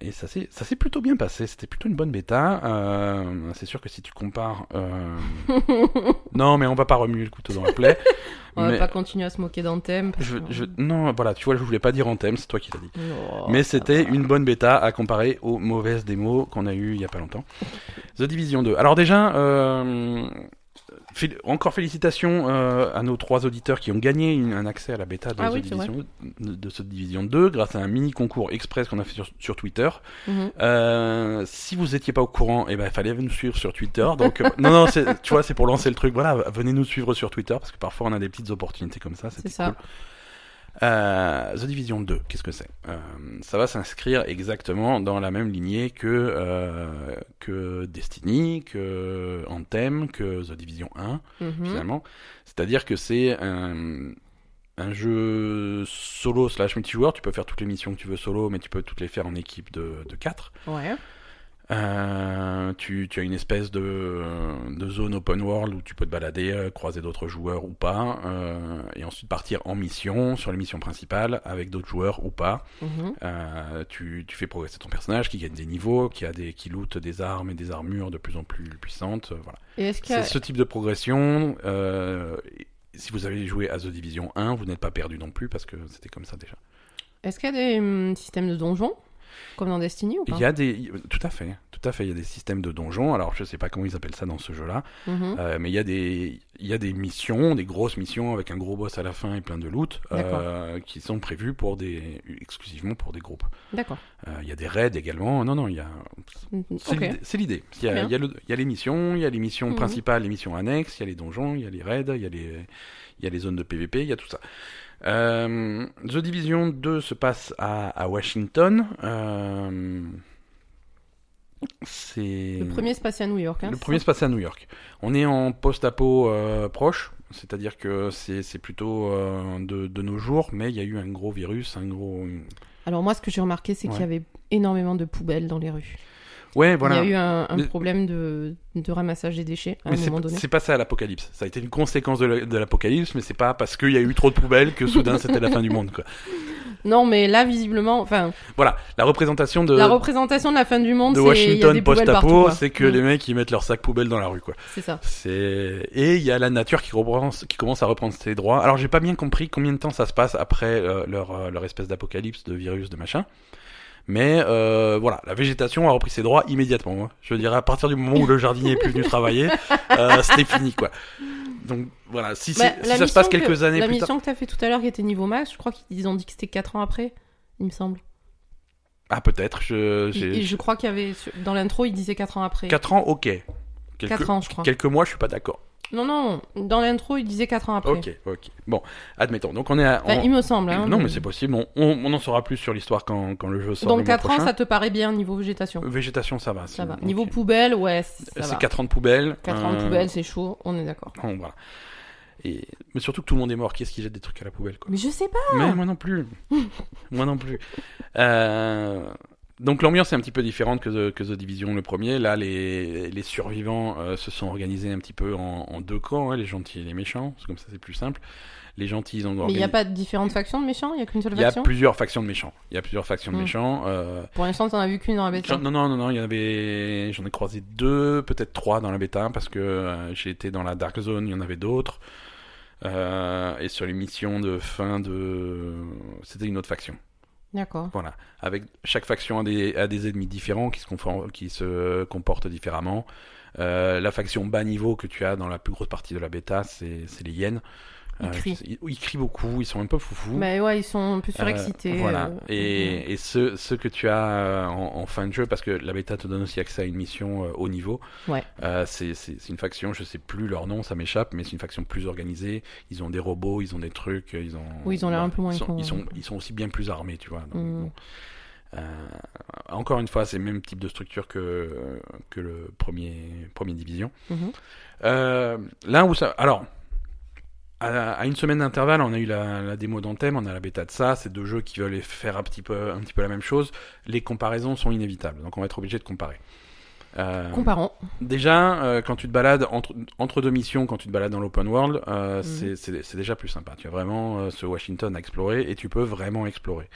et ça s'est ça s'est plutôt bien passé. C'était plutôt une bonne bêta. Euh, c'est sûr que si tu compares, euh, non mais on va pas remuer le couteau dans la plaie. On mais va pas continuer à se moquer d'Anthem. je, je- non voilà, tu vois, je voulais pas dire en thème, c'est toi qui l'as dit. Oh, Mais c'était une bonne bêta à comparer aux mauvaises démos qu'on a eues il y a pas longtemps. The Division 2. Alors déjà, euh, fél- encore félicitations euh, à nos trois auditeurs qui ont gagné une- un accès à la bêta de, Ah oui, Division, de, The Division 2 grâce à un mini concours express qu'on a fait sur, sur Twitter. Mhm. Euh, si vous étiez pas au courant, eh ben, il fallait nous suivre sur Twitter. Donc, euh, non, non, tu vois, c'est pour lancer le truc. Voilà, venez nous suivre sur Twitter parce que parfois on a des petites opportunités comme ça. C'est ça. cool. Euh, The Division 2, qu'est-ce que c'est? Euh, Ça va s'inscrire exactement dans la même lignée que, euh, que Destiny, que Anthem, que The Division 1, Mhm. finalement. C'est-à-dire que c'est un, un jeu solo slash multijoueur. Tu peux faire toutes les missions que tu veux solo, mais tu peux toutes les faire en équipe de, de 4. Ouais. Euh, tu, tu as une espèce de, de zone open world où tu peux te balader, euh, croiser d'autres joueurs ou pas, euh, et ensuite partir en mission sur les missions principales avec d'autres joueurs ou pas. Mhm. Euh, tu, tu fais progresser ton personnage qui gagne des niveaux, qui a des qui loot des armes et des armures de plus en plus puissantes. euh, voilà. C'est a... ce type de progression. euh, si vous avez joué à The Division 1, vous n'êtes pas perdu non plus parce que c'était comme ça déjà. Est-ce qu'il y a des hum, systèmes de donjons? Comme dans Destiny ou pas Il y a des, tout à fait, tout à fait. Il y a des systèmes de donjons. Alors, je sais pas comment ils appellent ça dans ce jeu-là, Mhm. euh, mais il y a des, il y a des missions, des grosses missions avec un gros boss à la fin et plein de loot, euh, qui sont prévues pour des, exclusivement pour des groupes. D'accord. Euh, Il y a des raids également. Non, non, il y a, Mhm. c'est l'idée-. Il y, a, Bien. il y a le- il y a les missions, il y a les missions Mhm. principales, les missions annexes, il y a les donjons, il y a les raids, il y a les, il y a les zones de PVP, il y a tout ça. Euh, The Division 2 se passe à, à Washington. Euh, c'est Le premier se passe à New York. Hein, le premier se passe à New York. On est en post-apo euh, proche, c'est-à-dire que c'est plutôt euh, de, de nos jours, mais il y a eu un gros virus, un gros. Alors moi, ce que j'ai remarqué, c'est Ouais. qu'il y avait énormément de poubelles dans les rues. Ouais, voilà. Il y a eu un, problème de, de ramassage des déchets à Mais un c'est moment donné. c'est passé à l'apocalypse. Ça a été une conséquence de la- de l'apocalypse, mais c'est pas parce qu'il y a eu trop de poubelles que soudain c'était la fin du monde. Quoi. Non, mais là, visiblement, enfin, Voilà, la représentation de, la représentation de la fin du monde, de Washington post-apo, c'est que Mm, les mecs ils mettent leurs sacs poubelles dans la rue. quoi. C'est ça. C'est et il y a la nature qui, reprend- qui commence à reprendre ses droits. Alors j'ai pas bien compris combien de temps ça se passe après euh, leur, euh, leur espèce d'apocalypse de virus de machin. Mais euh, voilà, la végétation a repris ses droits immédiatement. hein. Je dirais à partir du moment où le jardinier est plus venu travailler, euh, c'était fini quoi. Donc voilà, si, Bah, si ça se passe mission que- quelques années La plus tard. mission que t'as fait tout à l'heure qui était niveau max, je crois qu'ils ont dit que c'était 4 ans après, il me semble. Ah peut-être, je, Et, je crois qu'il y avait, dans l'intro, il disait 4 ans après. 4 ans, ok. Quelques, 4 ans, je crois. quelques mois, je suis pas d'accord. Non, non, dans l'intro, il disait 4 ans après. Ok, ok. Bon, admettons. Donc on est à. Enfin, on- il me semble. Hein, non, mais c'est possible. On, on, on en saura plus sur l'histoire quand, quand le jeu sort. Donc mois 4 ans, prochain. ça te paraît bien niveau végétation? Végétation, ça va. Ça va. Niveau poubelle, ouais, ça C'est va. 4 ans de poubelle. 4 ans de euh, poubelle, c'est chaud, on est d'accord. bon, voilà. Et... Mais surtout que tout le monde est mort. Qui est-ce qui jette des trucs à la poubelle quoi? Mais je sais pas. Mais moi non plus. moi non plus. Euh, Donc l'ambiance est un petit peu différente que The, que The Division le premier. Là, les, les survivants euh, se sont organisés un petit peu en, en deux camps, hein, les gentils et les méchants. C'est comme ça, c'est plus simple. Les gentils, ils ont Mais il n'y a pas de différentes factions de méchants? Il y a qu'une seule Il y a faction? plusieurs factions de méchants. Il y a plusieurs factions de Hmm. méchants. euh, Pour l'instant, t'en as vu qu'une dans la bêta. Non, non, non, non, il y en avait. J'en ai croisé deux, peut-être trois dans la bêta, parce que euh, j'ai été dans la Dark Zone, il y en avait d'autres. Euh, et sur les missions de fin de. C'était une autre faction. D'accord. Voilà. Avec chaque faction a des, ennemis différents qui se, qui se comportent différemment. Euh, la faction bas niveau que tu as dans la plus grosse partie de la bêta, c'est c'est les hyènes. Ils crient. Ils, ils crient beaucoup, ils sont un peu foufous. Mais ouais, ils sont un peu Euh, surexcités. voilà. euh, Et, et ceux, ceux que tu as euh, en, en fin de jeu, parce que la bêta te donne aussi accès à une mission euh, haut niveau. Ouais. Euh, c'est une faction, je sais plus leur nom, ça m'échappe, mais c'est une faction plus organisée. Ils ont des robots, ils ont des trucs, ils ont. Oui, ils ont l'air un peu moins Ils sont, ils sont, ils sont aussi bien plus armés, tu vois. donc, Mm. bon. Euh, encore une fois, c'est le même type de structure que, que le premier, premier division. mhm. Euh, là où ça. Alors, à, une semaine d'intervalle, on a eu la, la démo d'Anthem, on a la bêta de ça. C'est deux jeux qui veulent faire un petit peu, un petit peu la même chose. Les comparaisons sont inévitables, donc on va être obligé de comparer. Euh, Comparons. déjà, euh, quand tu te balades entre, entre deux missions, quand tu te balades dans l'open world, euh, Mhm. c'est déjà plus sympa. Tu as vraiment euh, ce Washington à explorer et tu peux vraiment explorer.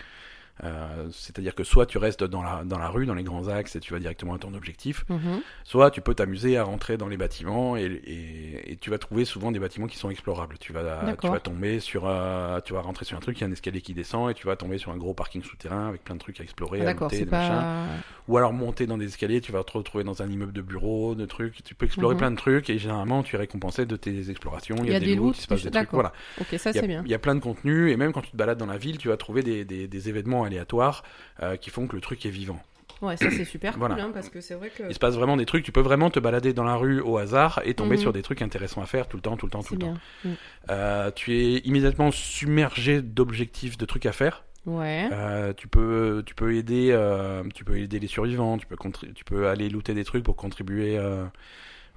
Euh, C'est-à-dire que soit tu restes dans la, dans la rue, dans les grands axes et tu vas directement à ton objectif, Mhm. soit tu peux t'amuser à rentrer dans les bâtiments et, et- et tu vas trouver souvent des bâtiments qui sont explorables. Tu vas, tu vas tomber sur, euh, tu vas rentrer sur un truc, il y a un escalier qui descend et tu vas tomber sur un gros parking souterrain avec plein de trucs à explorer, Ah, à des machins. pas. Ou alors monter dans des escaliers, tu vas te retrouver dans un immeuble de bureau, de trucs. Tu peux explorer Mhm. plein de trucs et généralement tu es récompensé de tes explorations. Il y a, des, loots, loots, il se passe des des trucs. Voilà. Ok, ça Il y, a, c'est bien. il y a plein de contenus et même quand tu te balades dans la ville, tu vas trouver des, des- des événements aléatoires euh, qui font que le truc est vivant. Ouais, ça c'est super Voilà. cool, hein, parce que c'est vrai que Il se passe vraiment des trucs. Tu peux vraiment te balader dans la rue au hasard et tomber Mhm. sur des trucs intéressants à faire tout le temps, tout le temps, tout le temps. bien. Euh, tu es immédiatement submergé d'objectifs, de trucs à faire. Ouais. Euh, tu peux, tu peux aider, euh, tu peux aider les survivants. Tu peux, tu peux aller looter des trucs pour contribuer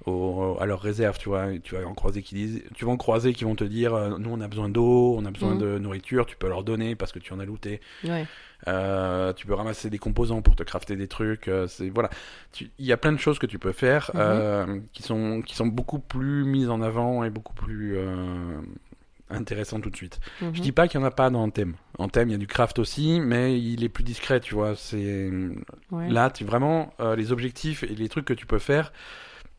au- à leurs réserves. Tu vois, tu vas en croiser qui disent, tu vas en croiser qui vont te dire, euh, nous on a besoin d'eau, on a besoin Mhm. de nourriture. Tu peux leur donner parce que tu en as looté. Ouais. Euh, tu peux ramasser des composants pour te crafter des trucs. euh, c'est voilà, il y a plein de choses que tu peux faire Mhm. qui sont qui sont beaucoup plus mises en avant et beaucoup plus intéressantes tout de suite. Mhm. Je dis pas qu'il y en a pas dans Anthem. Anthem, il y a du craft aussi, mais il est plus discret, tu vois. C'est Ouais. là, tu vraiment euh, les objectifs et les trucs que tu peux faire.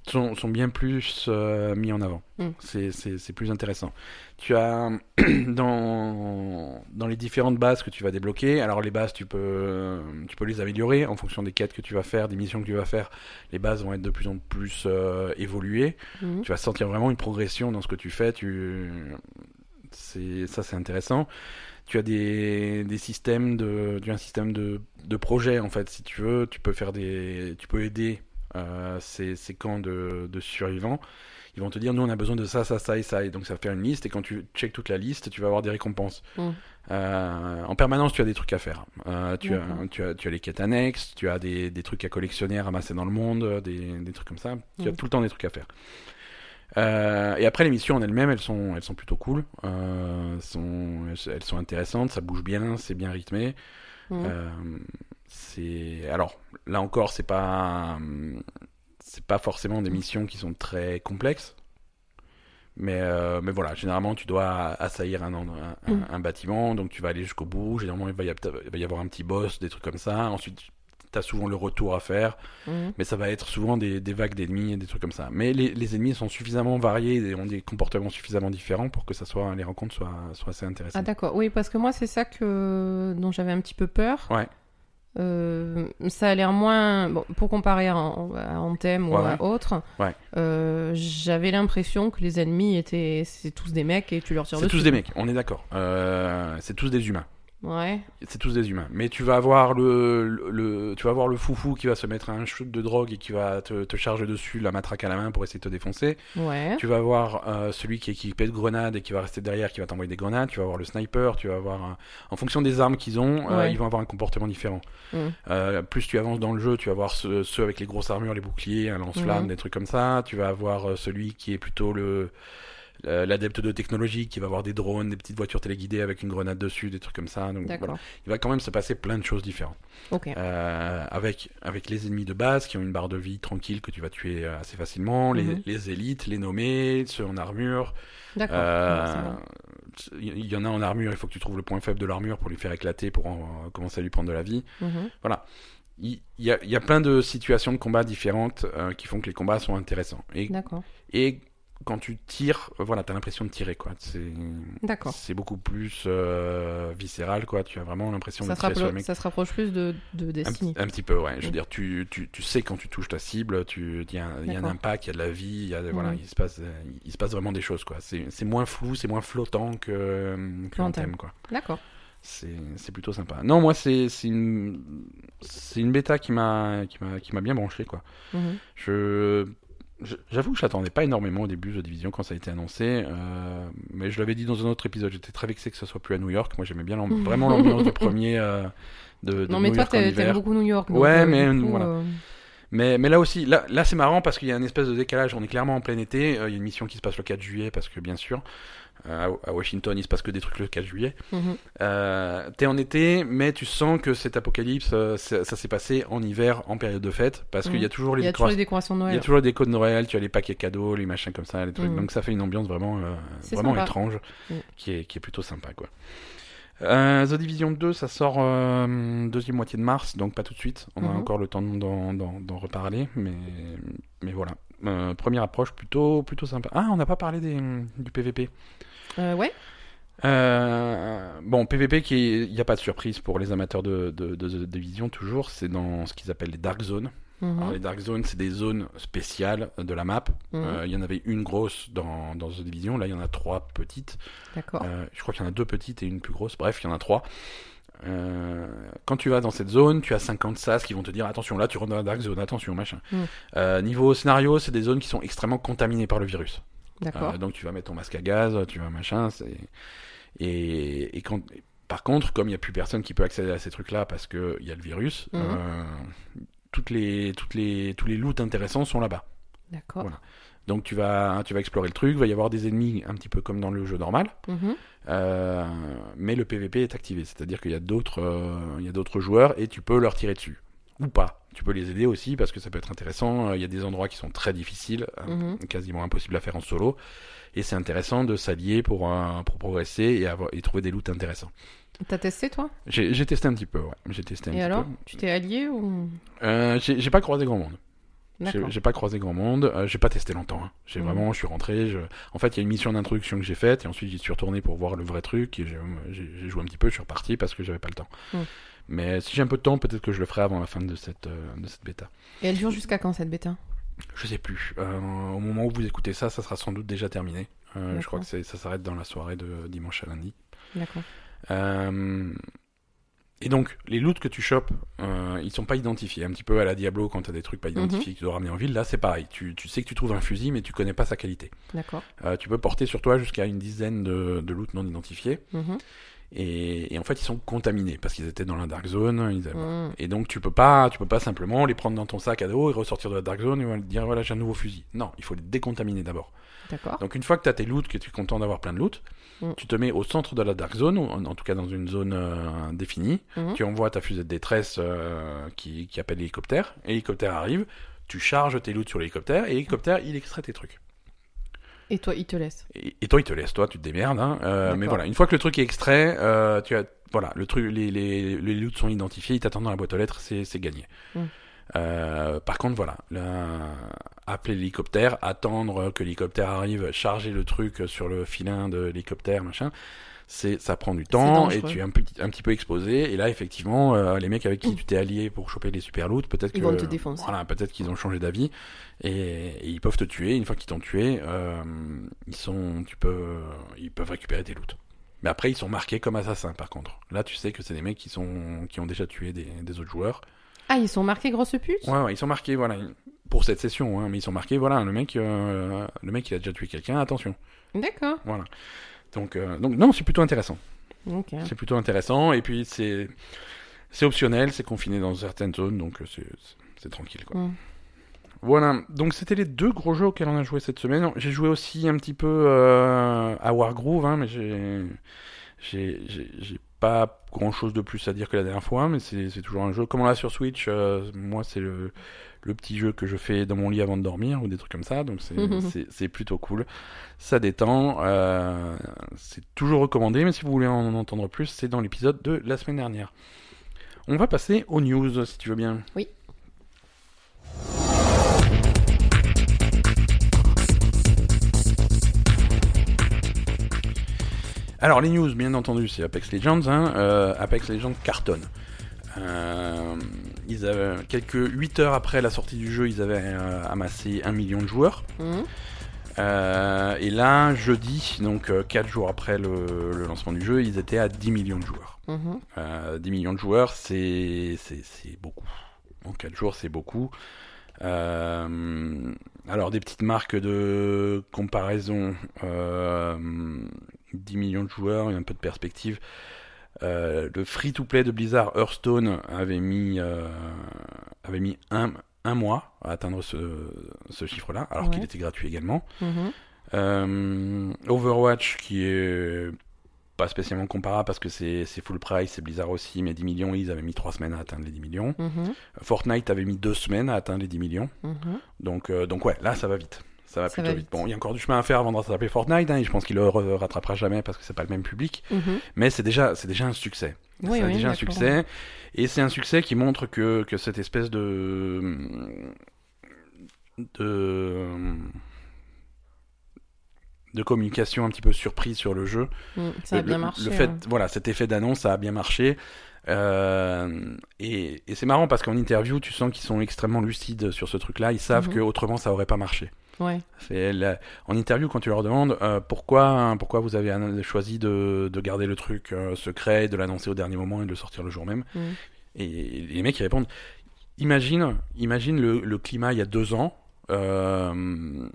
Sont, sont bien plus euh, mis en avant. Mm. C'est- plus intéressant. Tu as dans, dans les différentes bases que tu vas débloquer, alors les bases, tu peux, tu peux les améliorer en fonction des quêtes que tu vas faire, des missions que tu vas faire. Les bases vont être de plus en plus euh, évoluées. Mhm. Tu vas sentir vraiment une progression dans ce que tu fais. Tu... c'est Ça, c'est intéressant. Tu as des, des systèmes de, tu as un système de, de projet en fait, si tu veux. Tu peux faire des, tu peux aider euh, ces, ces camps de, de survivants. Ils vont te dire, nous, on a besoin de ça, ça, ça et ça. Et donc, ça va faire une liste. Et quand tu checkes toute la liste, tu vas avoir des récompenses. Mm. Euh, en permanence, tu as des trucs à faire. Euh, tu, as, tu, as, tu as les quêtes annexes, tu as des, des trucs à collectionner, ramasser dans le monde, des, des trucs comme ça. Tu as Mm. tout le temps des trucs à faire. Euh, et après, les missions en elles-mêmes, elles sont, elles sont plutôt cool. Euh, sont, elles sont intéressantes, ça bouge bien, c'est bien rythmé. Euh, c'est alors là encore, c'est pas c'est pas forcément des missions qui sont très complexes, mais euh, mais voilà, généralement tu dois assaillir un, en- un, un- Mm. un bâtiment, donc tu vas aller jusqu'au bout. Généralement, il va y, a- il va y avoir un petit boss, des trucs comme ça. Ensuite, tu as souvent le retour à faire, Mhm. mais ça va être souvent des, des vagues d'ennemis et des trucs comme ça. Mais les, les ennemis sont suffisamment variés et ont des comportements suffisamment différents pour que ça soit les rencontres soient, soient assez Ah intéressantes. d'accord, oui, parce que moi c'est ça que dont j'avais un petit peu peur. Ouais. Euh, ça a l'air moins bon, pour comparer à, à Anthem ou Ouais, à autre. Ouais. euh, j'avais l'impression que les ennemis étaient c'est tous des mecs et tu leur tires C'est dessus. tous des mecs, on est d'accord. Euh, c'est tous des humains. Ouais. C'est tous des humains. Mais tu vas avoir le, le, le- tu vas avoir le foufou qui va se mettre un shoot de drogue et qui va te, te charger dessus la matraque à la main pour essayer de te défoncer. Ouais. Tu vas avoir euh, celui qui est équipé de grenades et qui va rester derrière, qui va t'envoyer des grenades. Tu vas avoir le sniper. Tu vas avoir, un- en fonction des armes qu'ils ont, euh, Ouais. ils vont avoir un comportement différent. Euh, plus tu avances dans le jeu, tu vas avoir ceux, ceux avec les grosses armures, les boucliers, un lance-flamme, Mhm. des trucs comme ça. Tu vas avoir euh, celui qui est plutôt le euh, l'adepte de technologie qui va avoir des drones, des petites voitures téléguidées avec une grenade dessus, des trucs comme ça. Donc voilà, il va quand même se passer plein de choses différentes. Ok. Euh, avec, avec les ennemis de base qui ont une barre de vie tranquille que tu vas tuer euh, assez facilement, les, Mhm. les élites, les nommés, ceux en armure. D'accord. Euh. Il y en a en armure, il faut que tu trouves le point faible de l'armure pour lui faire éclater, pour en- commencer à lui prendre de la vie. Mhm. Il il y a, y a plein de situations de combat différentes euh, qui font que les combats sont intéressants. Et quand tu tires, euh, voilà, t'as l'impression de tirer, quoi. C'est beaucoup plus euh, viscéral, quoi. Tu as vraiment l'impression de tirer sur le mec. ça se rapproche plus de, de Un, Destiny. petit- un petit peu, ouais. Je veux Mm. dire, tu, tu, tu sais quand tu touches ta cible, il y a, un- il y a un D'accord. impact, il y a de la vie, il y a, voilà, Mm. il se passe, il se passe vraiment des choses, quoi. C'est moins flou, c'est moins flottant que, que thème. quoi. D'accord. C'est plutôt sympa. Non, moi, c'est une, une bêta qui m'a bien branché, quoi. Mhm. Je- J'avoue que je n'attendais pas énormément au début de Division quand ça a été annoncé, euh, mais je l'avais dit dans un autre épisode, j'étais très vexé que ça soit plus à New York. Moi j'aimais bien vraiment l'ambiance du premier euh, de, de Non mais New toi t'aimes beaucoup New York. donc, Ouais, euh, mais, coup, voilà. euh, Mais, mais là aussi, là, là c'est marrant parce qu'il y a une espèce de décalage. On est clairement en plein été. euh, Il y a une mission qui se passe le 4 juillet parce que bien sûr, à, Washington, il se passe que des trucs le 4 juillet. mhm. Euh, T'es en été, mais tu sens que cet apocalypse, euh, ça, ça s'est passé en hiver, en période de fête, parce qu'il y a toujours les y a toujours décorations. les décorations de Il y Noël. a toujours les décos de Noël, tu as les paquets cadeaux, les machins comme ça, les trucs. Mhm. Donc ça fait une ambiance vraiment, euh, vraiment sympa. étrange, Mhm. qui, est, qui est plutôt sympa, quoi. Euh, The Division 2, ça sort deuxième moitié de mars, donc pas tout de suite. On a Mhm. encore le temps d'en reparler, mais, mais voilà. Première approche plutôt, plutôt sympa. Ah, on n'a pas parlé des, du PVP. Euh, ouais. Euh, bon, PVP, il n'y a pas de surprise pour les amateurs de, de, de The Division, toujours, c'est dans ce qu'ils appellent les Dark Zones. Mhm. Alors, les Dark Zones, c'est des zones spéciales de la map. Mhm. Euh, Il y en avait une grosse dans, dans The Division, là il y en a trois petites. D'accord. Euh, je crois qu'il y en a deux petites et une plus grosse, bref, il y en a trois. Euh, quand tu vas dans cette zone, tu as 50 sas qui vont te dire attention, là tu rentres dans la Dark Zone, attention, machin. Mhm. Euh, niveau scénario, c'est des zones qui sont extrêmement contaminées par le virus. D'accord. Euh, donc tu vas mettre ton masque à gaz, tu vas machin. Et, et quand... par contre, comme il n'y a plus personne qui peut accéder à ces trucs-là parce qu'il y a le virus, Mhm. euh, toutes les, toutes les, tous les loots intéressants sont là-bas. D'accord. voilà. Donc tu vas, tu vas explorer le truc, il va y avoir des ennemis un petit peu comme dans le jeu normal, Mhm. euh, mais le PVP est activé, c'est-à-dire qu'il y a d'autres, euh, il y a d'autres joueurs et tu peux leur tirer dessus ou pas. Tu peux les aider aussi parce que ça peut être intéressant. Euh, Il y a des endroits qui sont très difficiles, euh, Mhm. quasiment impossible à faire en solo, et c'est intéressant de s'allier pour pour progresser et avoir et trouver des loots intéressants. T'as testé toi? J'ai testé un petit peu, ouais. J'ai testé un Et petit alors peu. Tu t'es allié ou? Euh, j'ai pas croisé grand monde. J'ai pas croisé grand monde, euh, j'ai pas testé longtemps. hein. J'ai Mhm. vraiment, je suis rentré. Je... En fait, il y a une mission d'introduction que j'ai faite et ensuite j'y suis retourné pour voir le vrai truc j'ai joué un petit peu. Je suis reparti parce que j'avais pas le temps. Mhm. Mais si j'ai un peu de temps, peut-être que je le ferai avant la fin de cette euh, de cette bêta. Et elle dure jusqu'à quand cette bêta? Je sais plus. Euh, au moment où vous écoutez ça, ça sera sans doute déjà terminé. Euh, je crois que ça s'arrête dans la soirée de dimanche à lundi. D'accord. Euh, Et donc, les loots que tu chopes, euh, ils sont pas identifiés. Un petit peu à la Diablo, quand t'as des trucs pas Mhm. identifiés que tu dois ramener en ville, là c'est pareil. Tu, tu sais que tu trouves un fusil, mais tu connais pas sa qualité. D'accord. Euh, tu peux porter sur toi jusqu'à une dizaine de, de loots non identifiés. Mhm. Et, et en fait, ils sont contaminés parce qu'ils étaient dans la Dark Zone. ils avaient- Mhm. Et donc, tu peux pas, tu peux pas simplement les prendre dans ton sac à dos et ressortir de la Dark Zone et dire voilà, j'ai un nouveau fusil. Non, il faut les décontaminer d'abord. Donc une fois que tu as tes loots, que tu es content d'avoir plein de loot, Mm. tu te mets au centre de la Dark Zone, ou en, en tout cas dans une zone euh, définie, Mhm. tu envoies ta fusée de détresse euh, qui, qui appelle l'hélicoptère, l'hélicoptère arrive, tu charges tes loots sur l'hélicoptère, et l'hélicoptère il extrait tes trucs. Et toi, il te laisse. Et, et toi il te laisse, toi tu te démerdes, hein, euh, mais voilà, une fois que le truc est extrait, euh, tu as, voilà, le truc, les, les, les loots sont identifiés, ils t'attendent dans la boîte aux lettres, c'est c'est gagné. Mm. Euh, par contre, voilà, là, appeler l'hélicoptère, attendre que l'hélicoptère arrive, charger le truc sur le filin de l'hélicoptère, machin, c'est ça prend du temps et tu es un, petit- un petit peu exposé. Et là, effectivement, euh, les mecs avec qui tu t'es allié pour choper les super loots, peut-être Ils que vont te défoncer. voilà, peut-être qu'ils ont changé d'avis et, et ils peuvent te tuer. Une fois qu'ils t'ont tué, euh, ils sont, tu peux, ils peuvent récupérer tes loots. Mais après, ils sont marqués comme assassins, par contre. Là, tu sais que c'est des mecs qui sont, qui ont déjà tué des, des autres joueurs. Ah, ils sont marqués grosse pute? Ouais, ouais, ils sont marqués, voilà, pour cette session, hein, mais ils sont marqués, voilà, le mec, euh, le mec, il a déjà tué quelqu'un, attention, D'accord. voilà. Donc, euh, donc non, c'est plutôt intéressant. C'est plutôt intéressant, et puis c'est, c'est optionnel, c'est confiné dans certaines zones, donc euh, c'est, c'est- c'est tranquille, quoi. Mm. Voilà, donc c'était les deux gros jeux auxquels on a joué cette semaine. J'ai joué aussi un petit peu euh, à Wargroove, hein, mais j'ai, j'ai, j'ai, j'ai pas grand chose de plus à dire que la dernière fois, mais c'est, c'est toujours un jeu. Comme on l'a sur Switch, euh, moi c'est le, le petit jeu que je fais dans mon lit avant de dormir ou des trucs comme ça, donc c'est, plutôt cool. Ça détend, euh, c'est toujours recommandé, mais si vous voulez en entendre plus, c'est dans l'épisode de la semaine dernière. On va passer aux news, si tu veux bien. Oui. Alors les news, bien entendu, c'est Apex Legends. Hein. Euh, Apex Legends cartonne. Euh, ils avaient, quelques 8 heures après la sortie du jeu, ils avaient euh, amassé 1 million de joueurs. Mhm. Euh, et là, jeudi, donc 4 jours après le, le lancement du jeu, ils étaient à 10 millions de joueurs. Mhm. Euh, 10 millions de joueurs, c'est beaucoup. En 4 jours, c'est beaucoup. Euh, alors, des petites marques de comparaison. Euh, 10 millions de joueurs et un peu de perspective. Euh, le free-to-play de Blizzard Hearthstone avait mis, euh, avait mis un, un mois à atteindre ce, ce chiffre-là, alors Ouais. qu'il était gratuit également. Mhm. Euh, Overwatch qui est pas spécialement comparable parce que c'est full price, c'est Blizzard aussi, mais 10 millions, ils avaient mis 3 semaines à atteindre les 10 millions. Mhm. Fortnite avait mis 2 semaines à atteindre les 10 millions. Mhm. Donc, donc ouais, là ça va vite. Ça va Ça plutôt va vite. vite. Bon, il y a encore du chemin à faire avant de s'appeler Fortnite, hein, et je pense qu'il le rattrapera jamais parce que c'est pas le même public. Mhm. Mais c'est déjà, c'est déjà un succès. Oui, c'est oui, déjà un succès. Et c'est un succès qui montre que, que cette espèce de. de. de communication un petit peu surprise sur le jeu. Ça a Le- bien le- marché. Le fait, ouais. voilà, cet effet d'annonce, ça a bien marché. Euh, et et c'est marrant parce qu'en interview, tu sens qu'ils sont extrêmement lucides sur ce truc-là. Ils savent que autrement, ça aurait pas marché. Ouais. C'est la- en interview quand tu leur demandes euh, pourquoi pourquoi vous avez choisi de, de garder le truc euh, secret, de l'annoncer au dernier moment et de le sortir le jour même. Mhm. Et les mecs ils répondent imagine imagine le, le climat il y a deux ans. euh,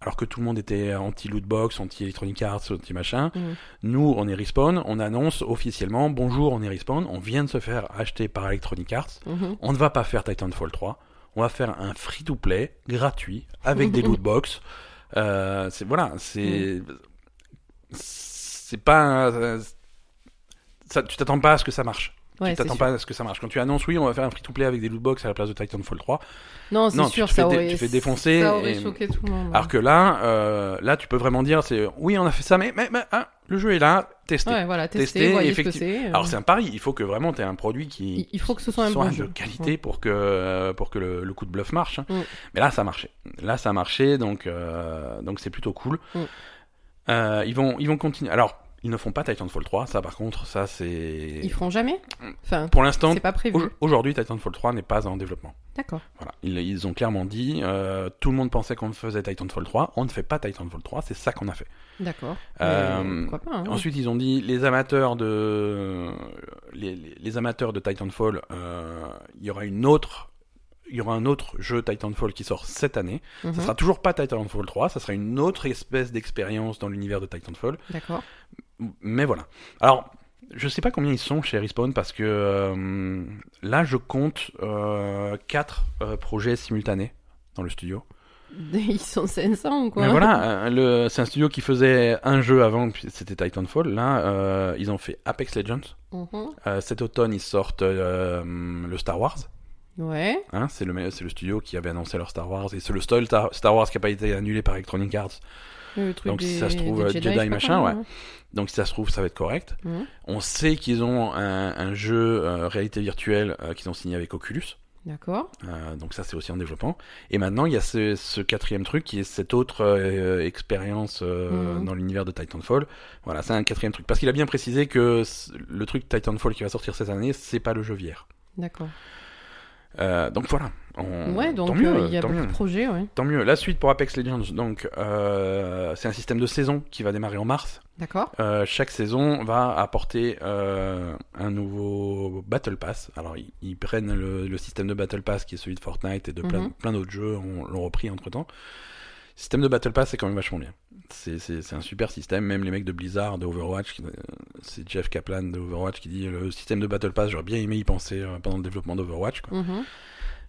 alors que tout le monde était anti lootbox, anti Electronic Arts, anti machin, Mhm. nous on est Respawn, on annonce officiellement bonjour on est Respawn, on vient de se faire acheter par Electronic Arts, Mhm. on ne va pas faire Titanfall 3. On va faire un free-to-play gratuit avec des loot box. Euh, c'est voilà, c'est c'est pas euh, ça, tu t'attends pas à ce que ça marche. Ouais, tu t'attends pas à ce que ça marche. Quand tu annonces, oui, on va faire un free-to-play avec des lootbox à la place de Titanfall 3, Non, c'est tu sûr, te fais ça aurait, tu fais défoncer Ça aurait et- choqué tout le monde. alors que là, euh, là, tu peux vraiment dire, c'est, oui, on a fait ça, mais, mais, mais, hein, le jeu est là, testez. Ouais, voilà, ce que effectivement. c'est. euh, Alors c'est un pari, il faut que vraiment tu aies un produit qui, il, faut que ce soit un soit bon de jeu. qualité pour que euh, pour que le, le coup de bluff marche. hein. Mm. Mais là, ça a marché. Là, ça a marché, donc euh, donc c'est plutôt cool. Mm. Euh, ils vont ils vont continuer. Alors, ils ne font pas Titanfall 3, ça par contre, ça c'est Ils feront jamais Enfin, pour l'instant. Aujourd'hui, Titanfall 3 n'est pas en développement. D'accord. Voilà, ils, ils ont clairement dit. euh, tout le monde pensait qu'on faisait Titanfall 3. On ne fait pas Titanfall 3. C'est ça qu'on a fait. D'accord. Euh, Pourquoi pas hein. Ensuite, ils ont dit les amateurs de les, les- les amateurs de Titanfall, euh, il y aura une autre, il y aura un autre jeu Titanfall qui sort cette année. Mhm. Ça sera toujours pas Titanfall 3, ça sera une autre espèce d'expérience dans l'univers de Titanfall. D'accord. Mais voilà. Alors, je sais pas combien ils sont chez Respawn parce que euh, là, je compte euh, quatre euh, projets simultanés dans le studio. Ils sont 500 ou quoi? Mais voilà, euh, le- c'est un studio qui faisait un jeu avant, c'était Titanfall. Là, euh, ils ont fait Apex Legends. Mhm. Euh, cet automne, ils sortent euh, le Star Wars. Ouais. Hein, c'est le, c'est le studio qui avait annoncé leur Star Wars. Et c'est le seul Star, Star Wars qui n'a pas été annulé par Electronic Arts. Le truc Donc, des, si ça se trouve, euh, Jedi, machin, ouais. Donc si ça se trouve, ça va être correct. On sait qu'ils ont un, un jeu euh, réalité virtuelle euh, qu'ils ont signé avec Oculus. D'accord. Euh, donc ça, c'est aussi en développement. Et maintenant, il y a ce, ce quatrième truc qui est cette autre euh, expérience euh, Mhm. dans l'univers de Titanfall. Voilà, c'est un quatrième truc. Parce qu'il a bien précisé que le truc Titanfall qui va sortir cette année, c'est pas le jeu VR. D'accord. Euh, donc voilà. On- Ouais, donc tant mieux, euh, il y a beaucoup mieux. de projets, ouais. Tant mieux. La suite pour Apex Legends, donc euh, c'est un système de saison qui va démarrer en mars. D'accord. Euh, chaque saison va apporter euh, un nouveau Battle Pass. Alors ils, ils prennent le, le système de Battle Pass qui est celui de Fortnite et de plein, Mhm. plein d'autres jeux, on l'ont repris entre temps. Système de Battle Pass c'est quand même vachement bien. C'est, un super système. Même les mecs de Blizzard, de Overwatch, euh, c'est Jeff Kaplan de Overwatch qui dit le système de Battle Pass, j'aurais bien aimé y penser euh, pendant le développement d'Overwatch.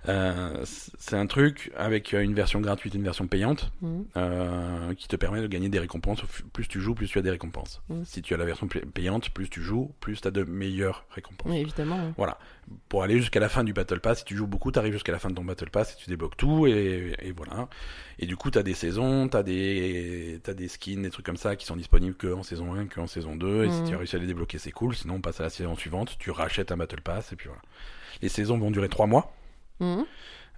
Euh, c'est un truc avec euh, une version gratuite, une version payante Mhm. euh, qui te permet de gagner des récompenses. Plus tu joues, plus tu as des récompenses. Mm. Si tu as la version pay- payante, plus tu joues, plus tu as de meilleures récompenses. Oui, évidemment. Voilà. Pour aller jusqu'à la fin du Battle Pass, si tu joues beaucoup, tu arrives jusqu'à la fin de ton Battle Pass et tu débloques tout. Et, et voilà. Et du coup, tu as des saisons, tu as des, t'as des skins, des trucs comme ça qui sont disponibles que en saison 1, que en saison 2. Et si Mm. tu as réussi à les débloquer, c'est cool. Sinon, on passe à la saison suivante, tu rachètes un Battle Pass et puis voilà. Les saisons vont durer 3 mois. Mhm.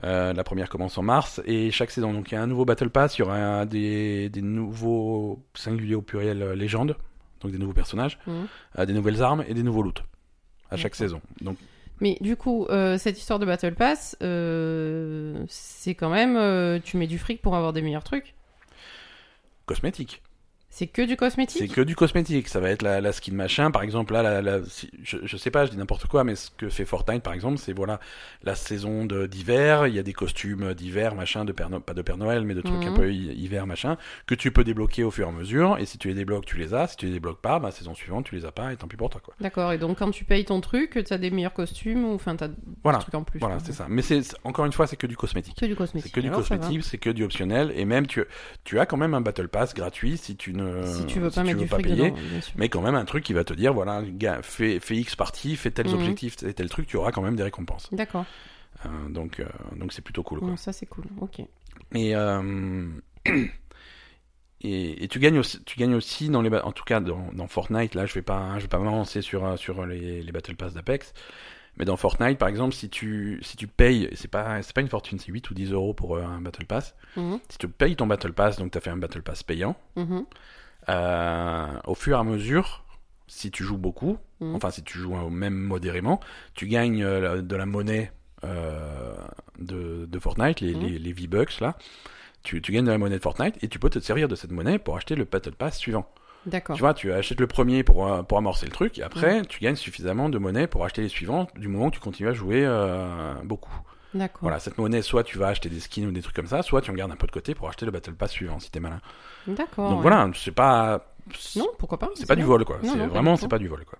Euh, la première commence en mars et chaque saison donc il y a un nouveau battle pass, il y aura des, des nouveaux singuliers au pluriel euh, légendes, donc des nouveaux personnages, Mhm. euh, des nouvelles armes et des nouveaux loots à chaque saison. Donc Mais du coup, euh, cette histoire de Battle Pass, euh, c'est quand même. euh, tu mets du fric pour avoir des meilleurs trucs? cosmétique. C'est que du C'est cosmétique que du cosmétique. Ça va être la, la skin machin, par exemple. Là, la, la- si- je, je sais pas, je dis n'importe quoi, mais ce que fait Fortnite, par exemple, c'est voilà la saison d'hiver. Il y a des costumes d'hiver, machin, de Père No- pas de Père Noël, mais de trucs Mhm. un peu hi- hiver, machin, que tu peux débloquer au fur et à mesure. Et si tu les débloques, tu les as. Si tu les débloques pas, bah saison suivante, tu les as pas. Et tant pis pour toi, quoi. D'accord, et donc quand tu payes ton truc, tu as des meilleurs costumes ou enfin t'as Voilà. des trucs en plus. Voilà, c'est ça. Mais c'est c'est- encore une fois, c'est que du cosmétique. Que du cosmétique. C'est que du Alors, cosmétique, c'est que du optionnel, et même tu, tu as quand même un battle pass gratuit si tu ne Si tu veux pas mettre veux du pas fric payer, dedans, mais quand même un truc qui va te dire voilà, gars, fais, fais X partie, fais tels Mhm. objectifs et tel truc, tu auras quand même des récompenses. D'accord, Euh, donc euh, donc c'est plutôt cool. Quoi. Bon, ça c'est cool. Ok. Et, euh, et et tu gagnes aussi, tu gagnes aussi dans les, en tout cas dans, dans Fortnite. Là, je vais pas, je vais pas m'avancer sur euh, sur les, les battle pass d'Apex. Mais dans Fortnite, par exemple, si tu, si tu payes, c'est pas, c'est pas une fortune, c'est 8 ou 10 euros pour euh, un Battle Pass. Mhm, Si tu payes ton Battle Pass, donc tu as fait un Battle Pass payant, mhm, euh, au fur et à mesure, si tu joues beaucoup, Mhm. enfin si tu joues euh, même modérément, tu gagnes euh, de la monnaie euh, de, de Fortnite, les, les, les V-Bucks là. Tu, tu gagnes de la monnaie de Fortnite et tu peux te servir de cette monnaie pour acheter le Battle Pass suivant. D'accord. Tu vois, tu achètes le premier pour, euh, pour amorcer le truc et après tu gagnes suffisamment de monnaie pour acheter les suivants du moment que tu continues à jouer euh, beaucoup. D'accord. Voilà, cette monnaie, soit tu vas acheter des skins ou des trucs comme ça, soit tu en gardes un peu de côté pour acheter le Battle Pass suivant si t'es malin. D'accord. Donc ouais. voilà, c'est pas. Non, pourquoi pas C'est pas du vol quoi. Non, vraiment c'est pas du vol quoi.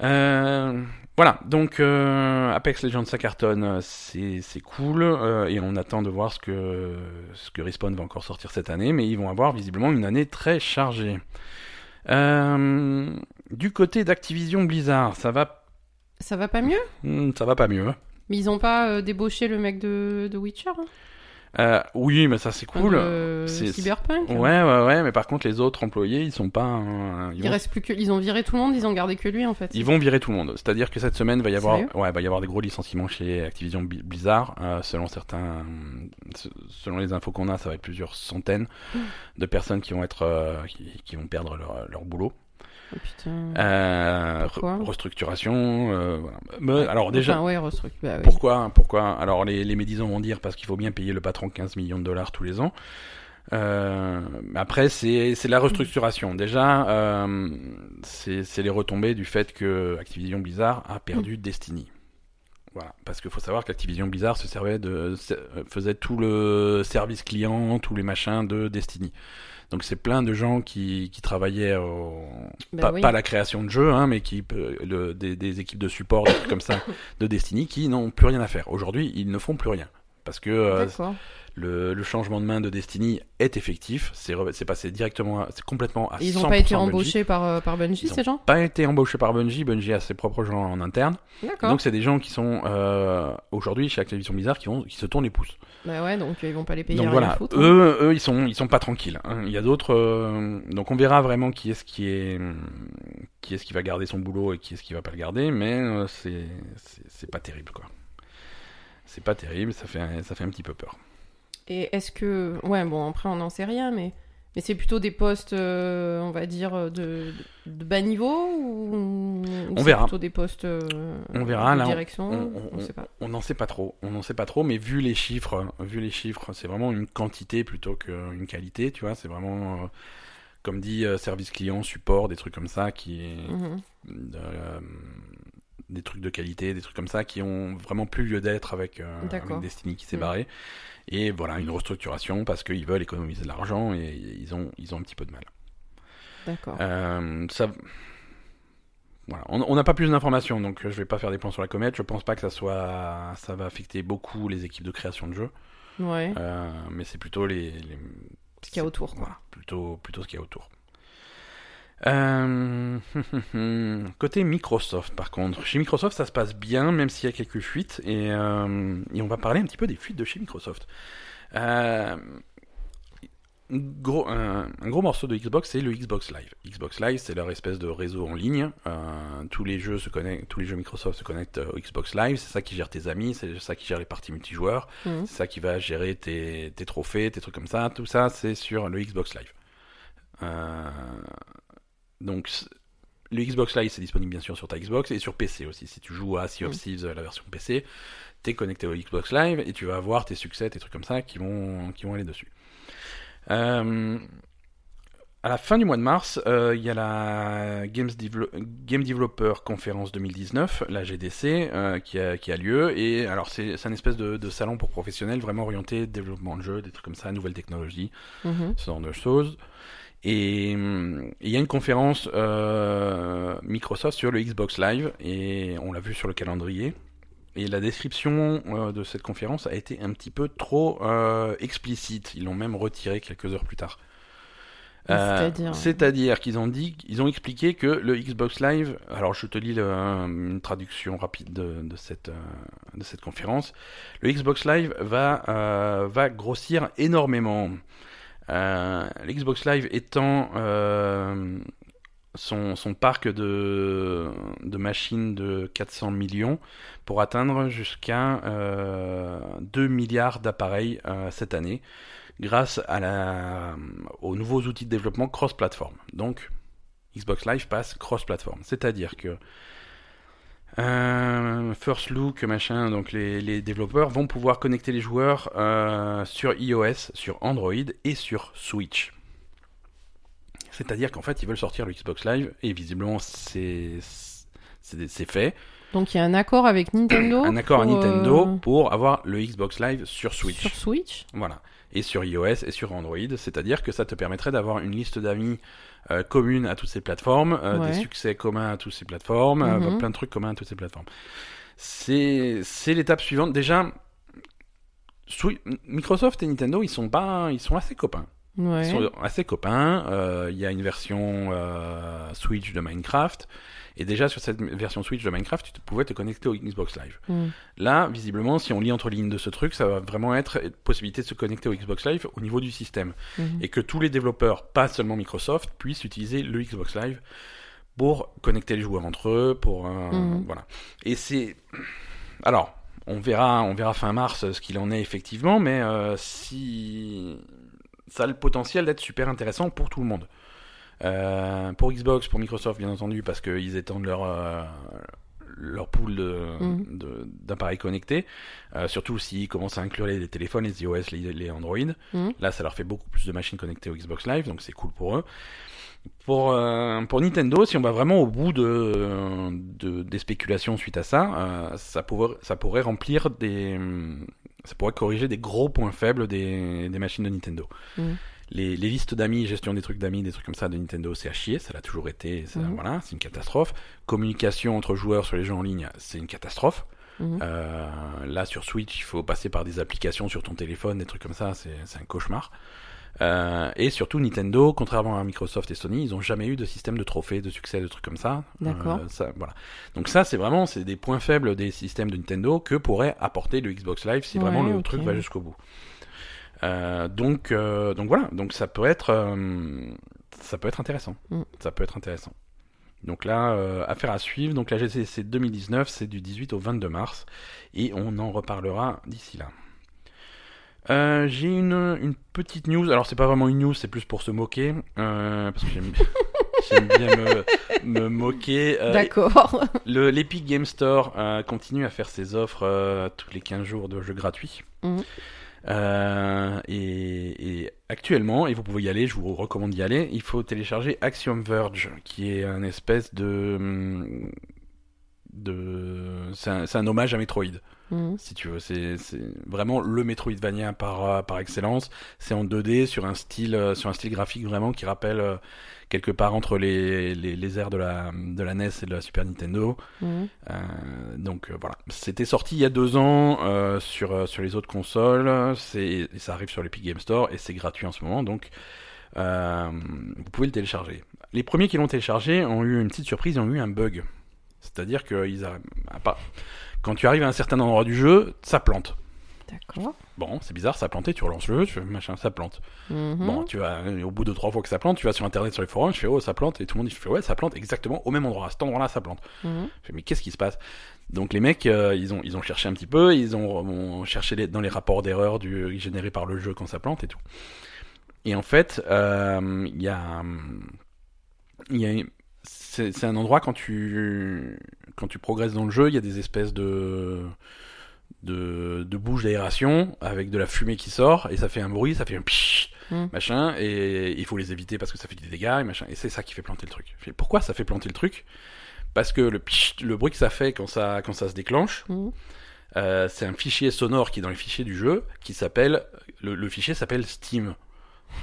Euh, voilà, donc euh, Apex Legends ça cartonne, c'est c'est cool euh, et on attend de voir ce que ce que Respawn va encore sortir cette année, mais ils vont avoir visiblement une année très chargée. Euh, du côté d'Activision Blizzard, ça va Ça va pas mieux? Hmm, ça va pas mieux. Mais ils ont pas euh, débauché le mec de, de Witcher hein? Euh, oui, mais ça c'est cool. C'est- Cyberpunk. hein. Ouais, ouais, ouais, mais par contre, les autres employés, ils sont pas. euh, ils, vont, plus que. Ils ont viré tout le monde, ils ont gardé que lui en fait. ils vont virer tout le monde. C'est-à-dire que cette semaine, va y avoir, ouais, va y avoir des gros licenciements chez Activision Blizzard. euh, selon certains, se- selon les infos qu'on a, ça va être plusieurs centaines Mmh. de personnes qui vont être, qui, qui vont perdre leur, leur boulot. Oh, putain. Euh, re- restructuration. euh, voilà. Mais, alors déjà, Enfin, ouais, restruc- bah, oui. Pourquoi Pourquoi Alors les, les médisants vont dire parce qu'il faut bien payer le patron 15 millions de dollars tous les ans. Euh, après, c'est la restructuration. Déjà, c'est les retombées du fait que Activision Blizzard a perdu Destiny. Voilà, parce qu'il faut savoir qu'Activision Blizzard se servait de faisait tout le service client, tous les machins de Destiny. Donc c'est plein de gens qui, qui travaillaient au, Bah pas, oui. pas la création de jeux, hein, mais qui euh, le- des, des équipes de support, des trucs comme ça, de Destiny, qui n'ont plus rien à faire. Aujourd'hui, ils ne font plus rien. Parce que euh. Le, le changement de main de Destiny est effectif, c'est passé directement, à- c'est complètement à ils 100% ont pas été Bungie. embauchés par, euh, par Bungie, Ils ces gens? Pas été embauchés par Bungie, Bungie a ses propres gens en interne. D'accord. Donc c'est des gens qui sont euh, aujourd'hui chez Activision Blizzard qui, vont, qui se tournent les pouces. Bah ouais, donc euh, ils vont pas les payer Donc voilà, hein. eux, ils sont, ils sont pas tranquilles. hein. Il y a d'autres, euh, donc on verra vraiment qui est-ce qui est, qui est-ce qui va garder son boulot et qui est-ce qui va pas le garder, mais c'est, c'est, c'est pas terrible quoi. C'est pas terrible, ça fait, ça fait un petit peu peur. Et est-ce que. Ouais, bon, après, on n'en sait rien, mais. Mais c'est plutôt des postes, euh, on va dire, de, de bas niveau ou ou c'est verra. plutôt des postes euh, On verra, de là, on- direction on- on, sait. On n'en sait pas trop, on n'en sait pas trop, mais vu les chiffres, vu les chiffres, c'est vraiment une quantité plutôt qu'une qualité, tu vois. C'est vraiment, euh, comme dit, euh, service client, support, des trucs comme ça qui, Mhm. euh, des trucs de qualité, des trucs comme ça qui ont vraiment plus lieu d'être avec, euh, avec Destiny qui s'est Mm. barré. Et voilà, une restructuration parce qu'ils veulent économiser de l'argent et ils ont, ils ont un petit peu de mal. D'accord. Euh, ça... voilà. On n'a pas plus d'informations, donc euh, je vais pas faire des plans sur la comète. Je pense pas que ça soit, ça va affecter beaucoup les équipes de création de jeux, Ouais. Euh, mais c'est plutôt les, les- Ce qu'il y a autour, quoi. voilà, plutôt, plutôt ce qu'il y a autour. Euh, Côté Microsoft, par contre, chez Microsoft, ça se passe bien, même s'il y a quelques fuites, et, euh, et on va parler un petit peu des fuites de chez Microsoft. Euh, gros, un, un gros morceau de Xbox, c'est le Xbox Live. Xbox Live, c'est leur espèce de réseau en ligne. Euh, tous les jeux se connectent, tous les jeux Microsoft se connectent au Xbox Live. C'est ça qui gère tes amis, c'est ça qui gère les parties multijoueurs. Mhm. C'est ça qui va gérer tes, tes trophées, tes trucs comme ça. Tout ça, c'est sur le Xbox Live. Euh, donc, le Xbox Live, c'est disponible bien sûr sur ta Xbox et sur PC aussi. Si tu joues à Sea of Mm. Thieves, la version PC, t'es connecté au Xbox Live et tu vas avoir tes succès, tes trucs comme ça qui vont, qui vont aller dessus. Euh, à la fin du mois de mars, euh, il y a la Games Game Developer Conference 2019, la GDC, euh, qui, a, qui a lieu. Et alors, c'est un espèce de, de salon pour professionnels vraiment orienté développement de jeux, des trucs comme ça, nouvelles technologies, Mhm. ce genre de choses. Et hum, il y a une conférence euh, Microsoft sur le Xbox Live, et on l'a vu sur le calendrier. Et la description euh, de cette conférence a été un petit peu trop euh, explicite. Ils l'ont même retiré quelques heures plus tard. C'est-à-dire qu'ils ont dit, ils ont expliqué que le Xbox Live. Alors je te lis le- une traduction rapide de, de cette de cette conférence. Le Xbox Live va va grossir énormément. Euh, le Xbox Live étant euh, son, parc de, machines de 400 millions pour atteindre jusqu'à euh, 2 milliards d'appareils euh, cette année grâce aux nouveaux outils de développement cross-platform. Donc, Xbox Live passe cross-platform. C'est-à-dire que euh, First Look, machin, donc les, développeurs vont pouvoir connecter les joueurs euh, sur iOS, sur Android et sur Switch. C'est-à-dire qu'en fait, ils veulent sortir le Xbox Live et visiblement, c'est fait. Donc il y a un accord avec Nintendo. Un accord à pour, Nintendo euh, pour avoir le Xbox Live sur Switch. Sur Switch. Voilà. Et sur iOS et sur Android. C'est-à-dire que ça te permettrait d'avoir une liste d'amis euh, commune à toutes ces plateformes, euh, Ouais. des succès communs à toutes ces plateformes, Mhm. plein de trucs communs à toutes ces plateformes. C'est c'est l'étape suivante. Déjà, Microsoft et Nintendo, ils sont pas, ils sont assez copains. Ouais. Ils sont assez copains. Euh, Il y a une version euh, Switch de Minecraft. Et déjà, sur cette version Switch de Minecraft, tu te- pouvais te connecter au Xbox Live. Mm. Là, visiblement, si on lit entre lignes de ce truc, ça va vraiment être possibilité de se connecter au Xbox Live au niveau du système. Mhm. Et que tous les développeurs, pas seulement Microsoft, puissent utiliser le Xbox Live pour connecter les joueurs entre eux, pour euh, voilà. Et c'est alors on verra, on verra fin mars ce qu'il en est effectivement, mais euh, si ça a le potentiel d'être super intéressant pour tout le monde. Euh, pour Xbox, pour Microsoft bien entendu, parce qu'ils étendent leur euh, leur pool de- Mhm. de- d'appareils connectés, Euh, surtout s'ils commencent à inclure les, les téléphones, les iOS, les, les Android. Mhm. Là, ça leur fait beaucoup plus de machines connectées au Xbox Live, donc c'est cool pour eux. Pour, euh, pour Nintendo, si on va vraiment au bout de, de- des spéculations suite à ça, euh, ça, ça pourrait remplir des. Ça pourrait corriger des gros points faibles des, des machines de Nintendo. Mhm. Les, les listes d'amis, gestion des trucs d'amis, des trucs comme ça de Nintendo, c'est à chier, ça l'a toujours été, ça- Mhm. voilà, c'est une catastrophe. Communication entre joueurs sur les jeux en ligne, c'est une catastrophe. Mhm. Euh, là sur Switch, il faut passer par des applications sur ton téléphone, des trucs comme ça, c'est un cauchemar. Euh, et surtout Nintendo, contrairement à Microsoft et Sony, ils ont jamais eu de système de trophées, de succès, de trucs comme ça. D'accord. Euh, ça, voilà. Donc ça, c'est vraiment c'est des points faibles des systèmes de Nintendo que pourrait apporter le Xbox Live si Ouais, vraiment le truc va jusqu'au bout. Euh, donc euh, donc voilà, donc ça peut être euh, ça peut être intéressant. Mm. Ça peut être intéressant. Donc là, euh, affaire à suivre. Donc la GCC 2019, c'est du 18 au 22 mars. Et on en reparlera d'ici là. Euh, J'ai une, une petite news. Alors c'est pas vraiment une news, c'est plus pour se moquer. euh, parce que j'aime j'aime bien me, me moquer. Euh, D'accord. le- L'Epic Game Store continue à faire ses offres tous les 15 jours de jeux gratuits. Euh, et, et actuellement, et vous pouvez y aller, je vous recommande d'y aller, il faut télécharger Axiom Verge, qui est un espèce de... de c'est un, c'est un hommage à Metroid, Mhm. si tu veux. C'est vraiment le Metroidvania par, euh, par excellence. C'est en 2D sur un style, euh, sur un style graphique vraiment qui rappelle euh, quelque part entre les, les, les airs de la, de la NES et de la Super Nintendo. Mhm. Euh, donc euh, voilà, c'était sorti il y a deux ans euh, sur, sur les autres consoles, et ça arrive sur l'Epic Game Store et c'est gratuit en ce moment, donc vous pouvez le télécharger. Les premiers qui l'ont téléchargé ont eu une petite surprise, ils ont eu un bug. C'est-à-dire que ils a- quand tu arrives à un certain endroit du jeu, ça plante. D'accord. Bon, c'est bizarre, ça a planté, tu relances le jeu, tu fais machin, ça plante. Mhm. Bon, tu vas, au bout de trois fois que ça plante, tu vas sur internet sur les forums, tu fais oh ça plante, et tout le monde il fait ouais ça plante exactement au même endroit, à cet endroit-là ça plante. Mhm. Je fais, mais qu'est-ce qui se passe? Donc les mecs, euh, ils, ont, ils ont cherché un petit peu, ils ont, ont cherché les- dans les rapports d'erreur générés par le jeu quand ça plante et tout. Et en fait, euh, il y a, il y a c'est un endroit quand tu quand tu progresses dans le jeu, il y a des espèces de de, de bouches d'aération avec de la fumée qui sort et ça fait un bruit, ça fait un pshhh, Mm. machin et il faut les éviter parce que ça fait des dégâts et machin et c'est ça qui fait planter le truc. Pourquoi ça fait planter le truc? Parce que le le bruit que ça fait quand ça quand ça se déclenche, Mhm. euh, c'est un fichier sonore qui est dans les fichiers du jeu qui s'appelle le, le fichier s'appelle Steam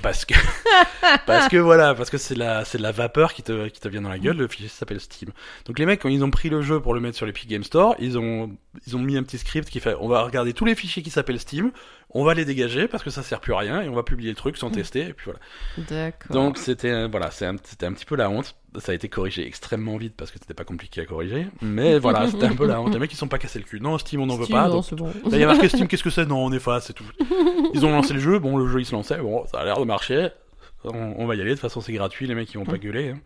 parce que parce que voilà parce que c'est la c'est la vapeur qui te qui te vient dans la gueule le fichier s'appelle Steam donc les mecs quand ils ont pris le jeu pour le mettre sur l'Epic Game Store ils ont ils ont mis un petit script qui fait on va regarder tous les fichiers qui s'appellent Steam on va les dégager parce que ça sert plus à rien et on va publier le truc sans tester et puis voilà D'accord. donc c'était voilà, c'est c'était un petit peu la honte. Ça a été corrigé extrêmement vite parce que c'était pas compliqué à corriger, mais voilà, c'était un peu la honte. Les mecs ils sont pas cassés le cul. Non, Steam on n'en veut pas. non, Donc c'est bon. là il y a marqué Steam, qu'est-ce que c'est? Non, on efface, c'est tout. Ils ont lancé le jeu, bon le jeu il se lançait, bon ça a l'air de marcher. On, on va y aller, de toute façon c'est gratuit, les mecs ils vont pas gueuler. hein.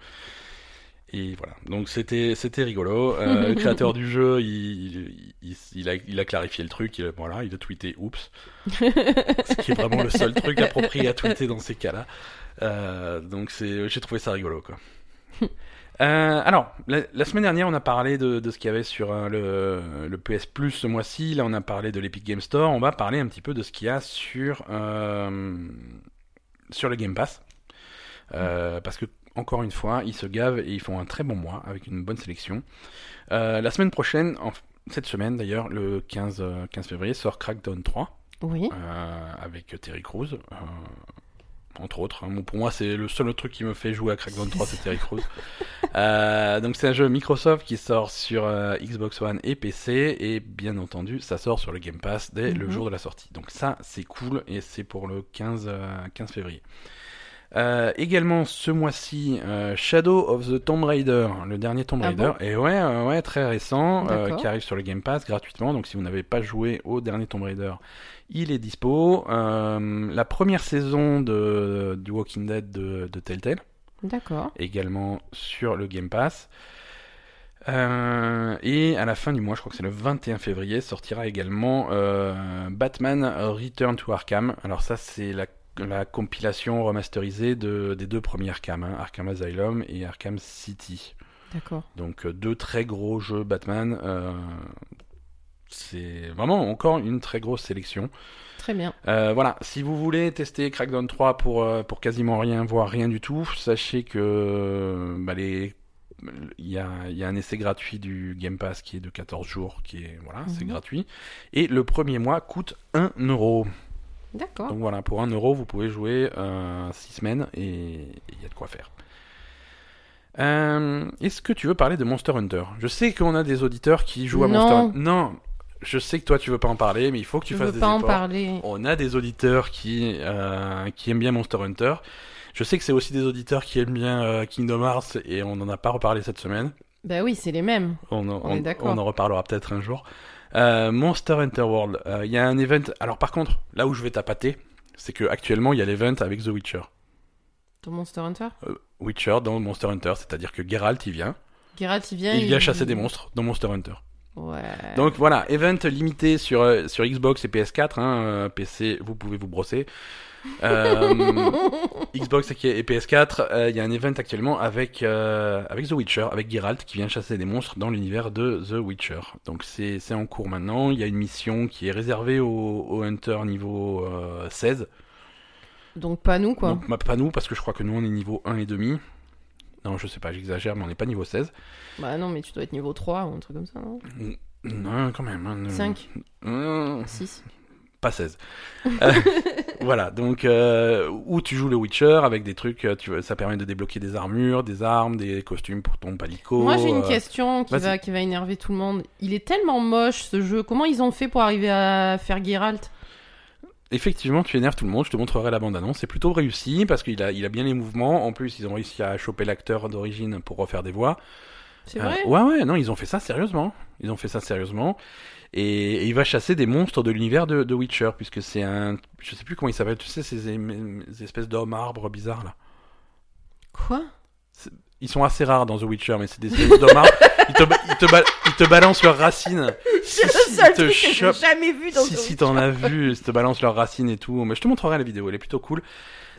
Et voilà, donc c'était c'était rigolo. Euh, le créateur du jeu, il, il, il a, il a clarifié le truc, il, a- voilà, il a tweeté oups, ce qui est vraiment le seul truc approprié à tweeter dans ces cas-là. Euh, donc c'est, j'ai trouvé ça rigolo quoi. Euh, alors, la, la semaine dernière, on a parlé de, de ce qu'il y avait sur euh, le, le PS Plus ce mois-ci. Là, on a parlé de l'Epic Game Store. On va parler un petit peu de ce qu'il y a sur euh, sur le Game Pass, Euh, parce que encore une fois, ils se gavent et ils font un très bon mois avec une bonne sélection. La semaine prochaine, en- cette semaine d'ailleurs, le 15, euh, 15 février, sort Crackdown 3 Oui. euh, avec Terry Crews. Euh, entre autres. hein. Bon, pour moi, c'est le seul autre truc qui me fait jouer à Crackdown 3, c'est Terry Crews. Euh, donc c'est un jeu Microsoft qui sort sur euh, Xbox One et PC, et bien entendu, ça sort sur le Game Pass dès le Mhm. jour de la sortie. Donc ça, c'est cool, et c'est pour le 15, euh, 15 février. Euh, également ce mois-ci, euh, Shadow of the Tomb Raider, le dernier Tomb Ah Raider, et ouais, euh, ouais, très récent, euh, qui arrive sur le Game Pass gratuitement. Donc si vous n'avez pas joué au dernier Tomb Raider, il est dispo. La première saison de du Walking Dead de, de Telltale, D'accord. également sur le Game Pass. Euh, et à la fin du mois, je crois que c'est le 21 février, sortira également euh, Batman Return to Arkham. Alors ça, c'est la, la compilation remasterisée de, des deux premiers Arkham, hein, Arkham Asylum et Arkham City. D'accord. Donc euh, deux très gros jeux Batman. euh, c'est vraiment encore une très grosse sélection. Très bien. Euh, voilà, si vous voulez tester Crackdown 3 pour, pour quasiment rien, voire rien du tout, sachez que bah, les... il, y a, il y a un essai gratuit du Game Pass qui est de 14 jours, qui est voilà, c'est Mhm. gratuit. Et le premier mois coûte 1 euro. D'accord. Donc voilà, pour 1 euro, vous pouvez jouer 6 semaines et il y a de quoi faire. Euh, Est-ce que tu veux parler de Monster Hunter? Je sais qu'on a des auditeurs qui jouent à Non. Monster Hunter. Non, je sais que toi tu veux pas en parler, mais il faut que tu Je fasses veux des pas en parler. On a des auditeurs qui, euh, qui aiment bien Monster Hunter. Je sais que c'est aussi des auditeurs qui aiment bien euh, Kingdom Hearts et on n'en a pas reparlé cette semaine. Bah oui, c'est les mêmes. On est d'accord. on en reparlera peut-être un jour. Euh, Monster Hunter World, euh, il y a un event. Alors par contre, là où je vais tapater, c'est que actuellement il y a l'event avec The Witcher. Ton Monster Hunter? Euh, Witcher dans Monster Hunter, c'est-à-dire que Geralt il vient, Geralt, il vient. il vient chasser des monstres dans Monster Hunter. Ouais. Donc voilà, event limité sur, euh, sur Xbox et PS4. Hein, euh, PC, vous pouvez vous brosser. Euh, Xbox et et PS4, euh, il y a un event actuellement avec, euh, avec The Witcher, avec Geralt qui vient chasser des monstres dans l'univers de The Witcher. Donc c'est en cours maintenant. Il y a une mission qui est réservée aux au Hunter niveau euh, 16. Donc pas nous, quoi. Donc pas nous, parce que je crois que nous on est niveau 1 et demi. Non, je sais pas, j'exagère, mais on n'est pas niveau 16. Bah non, mais tu dois être niveau 3 ou un truc comme ça, non? Non, quand même. hein, 5, euh, 6. pas 16. Euh, voilà, donc euh, où tu joues le Witcher avec des trucs, euh, ça permet de débloquer des armures, des armes, des costumes pour ton palico. Moi j'ai une euh, question qui va, qui va énerver tout le monde. Il est tellement moche ce jeu. Comment ils ont fait pour arriver à faire Geralt? Effectivement, tu énerves tout le monde, je te montrerai la bande-annonce, c'est plutôt réussi parce qu'il a, il a bien les mouvements, en plus ils ont réussi à choper l'acteur d'origine pour refaire des voix. C'est Euh, vrai? Ouais, ouais, non, ils ont fait ça sérieusement. Ils ont fait ça sérieusement. Et, et il va chasser des monstres de l'univers de, de Witcher, puisque c'est un. Je sais plus comment il s'appelle, tu sais, ces, espèces d'hommes arbres bizarres là. Quoi? Ils sont assez rares dans The Witcher, mais c'est des espèces d'hommes arbres. Ils te, ils, te ils te balancent leurs racines. Si, le si, ils te chopent. jamais vu dans Si, ce si t'en as vu, ils te balancent leurs racines et tout. Mais je te montrerai la vidéo, elle est plutôt cool.